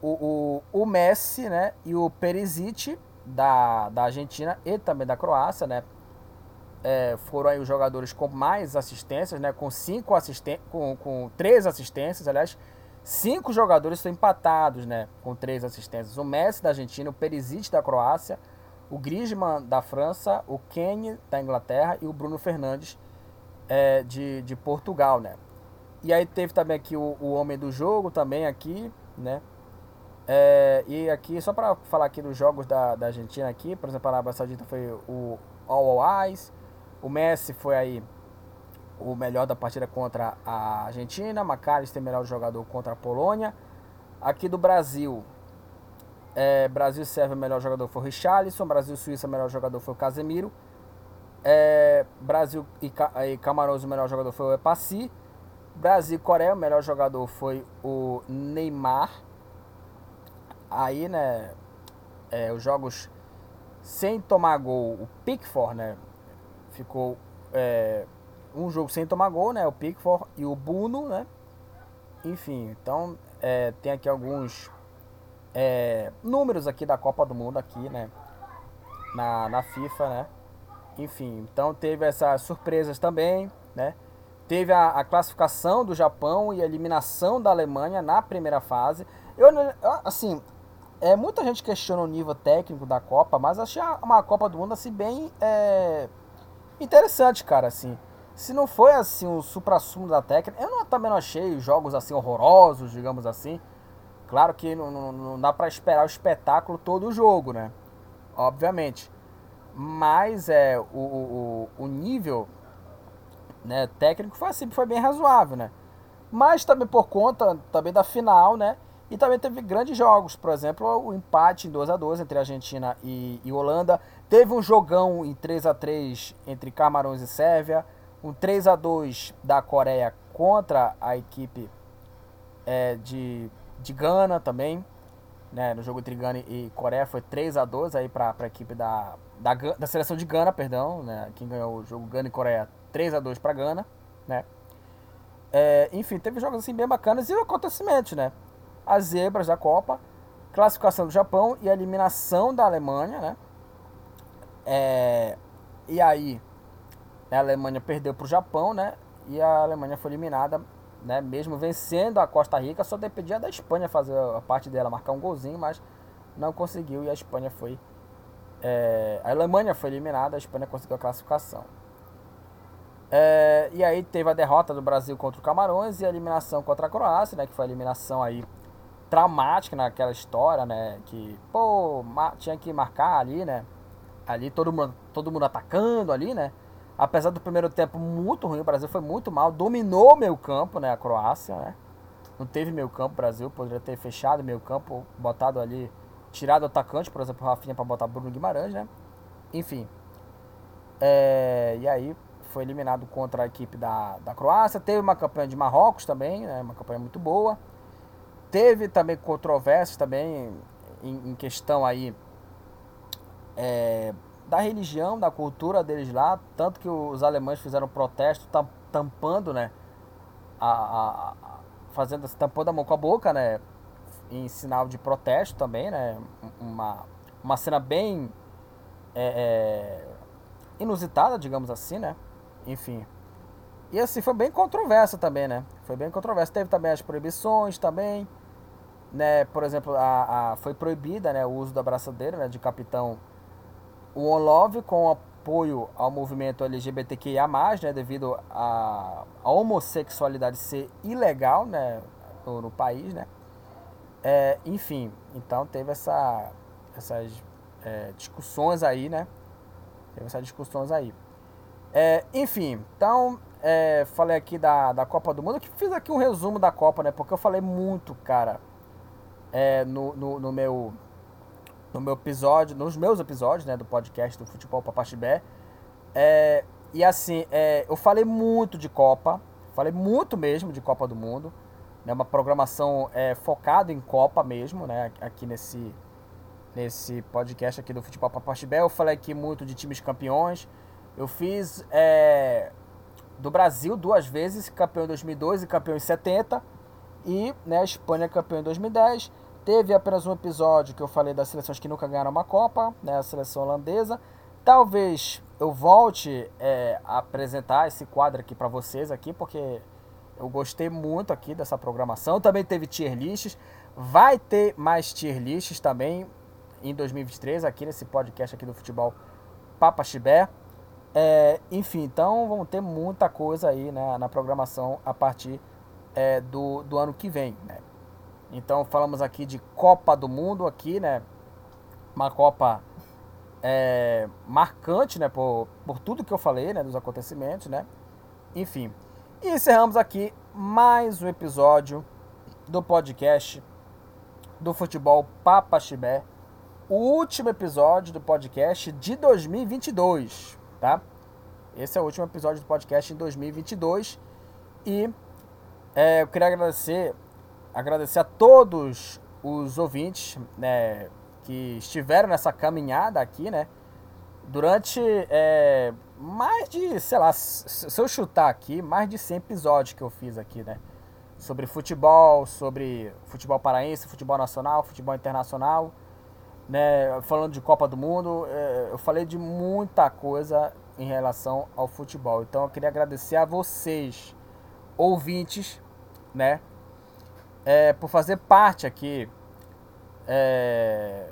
o, o, o Messi, né, e o Perisic da, da Argentina e também da Croácia, né, é, foram aí os jogadores com mais assistências, né? Com cinco assistências, com, com três assistências, aliás, cinco jogadores estão empatados, né? Com três assistências. O Messi da Argentina, o Perisic da Croácia, o Griezmann da França, o Kane da Inglaterra e o Bruno Fernandes é, de, de Portugal, né? E aí teve também aqui o, o homem do jogo também aqui, né? É, e aqui, só para falar aqui dos jogos da, da Argentina aqui, por exemplo, a Arábia Saudita foi o All Eyes, o Messi foi aí o melhor da partida contra a Argentina. McAllister, melhor jogador contra a Polônia. Aqui do Brasil, é, Brasil Sérvia, melhor jogador foi o Richarlison. Brasil Suíça, melhor jogador foi o Casemiro. É, Brasil e, e Camarões, o melhor jogador foi o Epassi. Brasil e Coreia, o melhor jogador foi o Neymar. Aí, né, é, os jogos sem tomar gol, o Pickford, né, ficou é, um jogo sem tomar gol, né? O Pickford e o Bruno, né? Enfim, então é, tem aqui alguns é, números aqui da Copa do Mundo aqui, né? Na, na FIFA, né? Enfim, então teve essas surpresas também, né? Teve a, a classificação do Japão e a eliminação da Alemanha na primeira fase. Eu, assim, é, muita gente questiona o nível técnico da Copa, mas achei uma Copa do Mundo assim bem é, interessante, cara, assim. Se não foi assim o supra-sumo da técnica, eu não, também não achei jogos assim horrorosos, digamos assim. Claro que não, não, não dá para esperar o espetáculo todo o jogo, né? Obviamente. Mas é o, o, o nível né, técnico foi assim, foi bem razoável, né? Mas também por conta também da final, né? E também teve grandes jogos, por exemplo, o empate em 2 a 2 entre Argentina e, e Holanda. Teve um jogão em 3 a 3 entre Camarões e Sérvia, um 3 a 2 da Coreia contra a equipe é, de, de Gana também. Né, no jogo entre Gana e Coreia foi 3 a 2 aí para a equipe da, da, da seleção de Gana, perdão, né, quem ganhou o jogo Gana e Coreia 3 a 2 para Gana, né? É, enfim, teve jogos assim bem bacanas e acontecimentos, né? As zebras da Copa, classificação do Japão e a eliminação da Alemanha, né? É, e aí, a Alemanha perdeu para o Japão, né? E a Alemanha foi eliminada, né? Mesmo vencendo a Costa Rica, só dependia da Espanha fazer a parte dela, marcar um golzinho, mas não conseguiu e a Espanha foi. É, a Alemanha foi eliminada, a Espanha conseguiu a classificação. É, e aí teve a derrota do Brasil contra o Camarões e a eliminação contra a Croácia, né? Que foi a eliminação aí traumática naquela história, né? Que, pô, tinha que marcar ali, né? ali todo mundo, todo mundo atacando ali, né? Apesar do primeiro tempo muito ruim, o Brasil foi muito mal, dominou meio campo, né? A Croácia, né? Não teve meio campo, o Brasil poderia ter fechado meio campo, botado ali, tirado o atacante, por exemplo, o Rafinha para botar Bruno Guimarães, né? Enfim. É, e aí foi eliminado contra a equipe da, da Croácia. Teve uma campanha de Marrocos também, né? Uma campanha muito boa. Teve também controvérsias também em, em questão aí é, da religião, da cultura deles lá, tanto que os alemães fizeram protesto tampando, né, a, a, fazendo, tampando a mão com a boca, né, em sinal de protesto também, né? Uma, uma cena bem é, é, inusitada, digamos assim, né? Enfim. E assim, foi bem controversa também, né? Foi bem controversa. Teve também as proibições também, né? Por exemplo, a, a foi proibida né, o uso da braçadeira né, de capitão One Love com apoio ao movimento LGBTQIA+, né? Devido a homossexualidade ser ilegal, né? No, no país, né? É, enfim, então teve essa, essas é, discussões aí, né? Teve essas discussões aí. É, enfim, então é, falei aqui da, da Copa do Mundo, que fiz aqui um resumo da Copa, né? Porque eu falei muito, cara, é, no, no, no, meu no meu episódio, nos meus episódios, né, do podcast do Futebol Papaxibé. É, e assim, é, eu falei muito de Copa, falei muito mesmo de Copa do Mundo, né, uma programação é, focada em Copa mesmo, né, aqui nesse nesse podcast aqui do Futebol Papaxibé. Eu falei aqui muito de times campeões. Eu fiz é, do Brasil duas vezes, campeão em 2002 e campeão em 70. E né, a Espanha campeão em 2010. Teve apenas um episódio que eu falei das seleções que nunca ganharam uma Copa, né, a seleção holandesa. Talvez eu volte é, a apresentar esse quadro aqui para vocês aqui, porque eu gostei muito aqui dessa programação. Também teve tier lists. Vai ter mais tier lists também em 2023 aqui nesse podcast aqui do futebol Papa Chibé. É, enfim, então vamos ter muita coisa aí né, na programação a partir é, do, do ano que vem. Né? Então falamos aqui de Copa do Mundo aqui, né? Uma Copa é, marcante, né? Por, por tudo que eu falei, né? Dos acontecimentos, né? Enfim. E encerramos aqui mais um episódio do podcast do futebol Papa Chibé o último episódio do podcast de 2022, tá? Esse é o último episódio do podcast em 2022 e é, eu queria agradecer, agradecer a todos os ouvintes, né, que estiveram nessa caminhada aqui, né? Durante é, mais de, sei lá, se eu chutar aqui, mais de 100 episódios que eu fiz aqui, né? Sobre futebol, sobre futebol paraense, futebol nacional, futebol internacional né, falando de Copa do Mundo, é, eu falei de muita coisa em relação ao futebol. Então eu queria agradecer a vocês, ouvintes, né, é, por fazer parte aqui, é,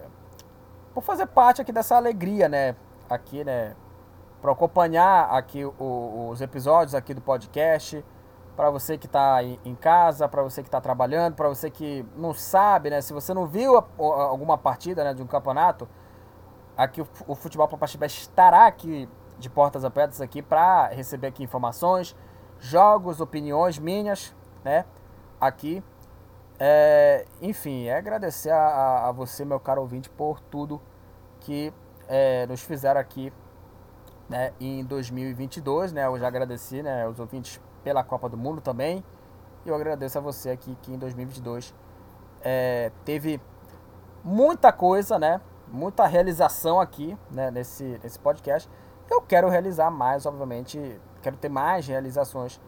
por fazer parte aqui dessa alegria, né, aqui, né, para acompanhar aqui o, os episódios aqui do podcast para você que está em casa, para você que está trabalhando, para você que não sabe, né? Se você não viu a, a, alguma partida né, de um campeonato, aqui o, o Futebol Papaxibé estará aqui de portas abertas aqui para receber aqui informações, jogos, opiniões minhas, né? Aqui. É, enfim, é agradecer a, a, você, meu caro ouvinte, por tudo que é, nos fizeram aqui né, em 2022, né? Eu já agradeci, né, os ouvintes pela Copa do Mundo também. E eu agradeço a você aqui que em 2022 é, teve muita coisa, né? Muita realização aqui né? nesse, nesse podcast. Eu quero realizar mais, obviamente. Quero ter mais realizações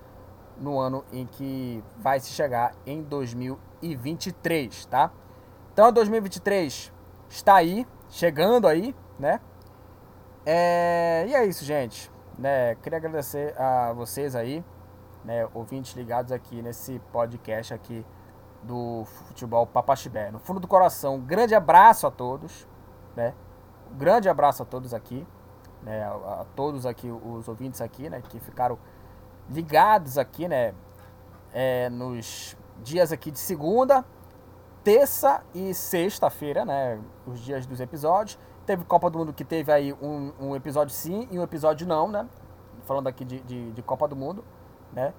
no ano em que vai se chegar em 2023, tá? Então 2023 está aí, chegando aí, né? É, e é isso, gente. Né? Queria agradecer a vocês aí né, ouvintes ligados aqui nesse podcast aqui do Futebol Papaxibé. No fundo do coração, um grande abraço a todos, né? Um grande abraço a todos aqui, né? A, a, todos aqui, os ouvintes aqui, né? Que ficaram ligados aqui, né? É, nos dias aqui de segunda, terça e sexta-feira, né? Os dias dos episódios. Teve Copa do Mundo que teve aí um, um episódio sim e um episódio não, né? Falando aqui de, de, de Copa do Mundo né?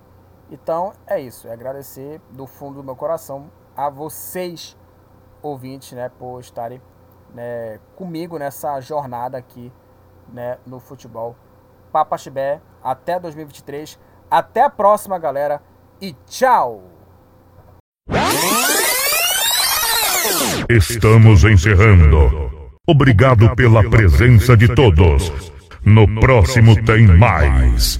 Então é isso, é agradecer do fundo do meu coração a vocês, ouvintes, né, por estarem né, comigo nessa jornada aqui né, no futebol Papaxibé até 2023. Até a próxima, galera, e tchau! Estamos encerrando. Obrigado pela presença de todos. No próximo tem mais.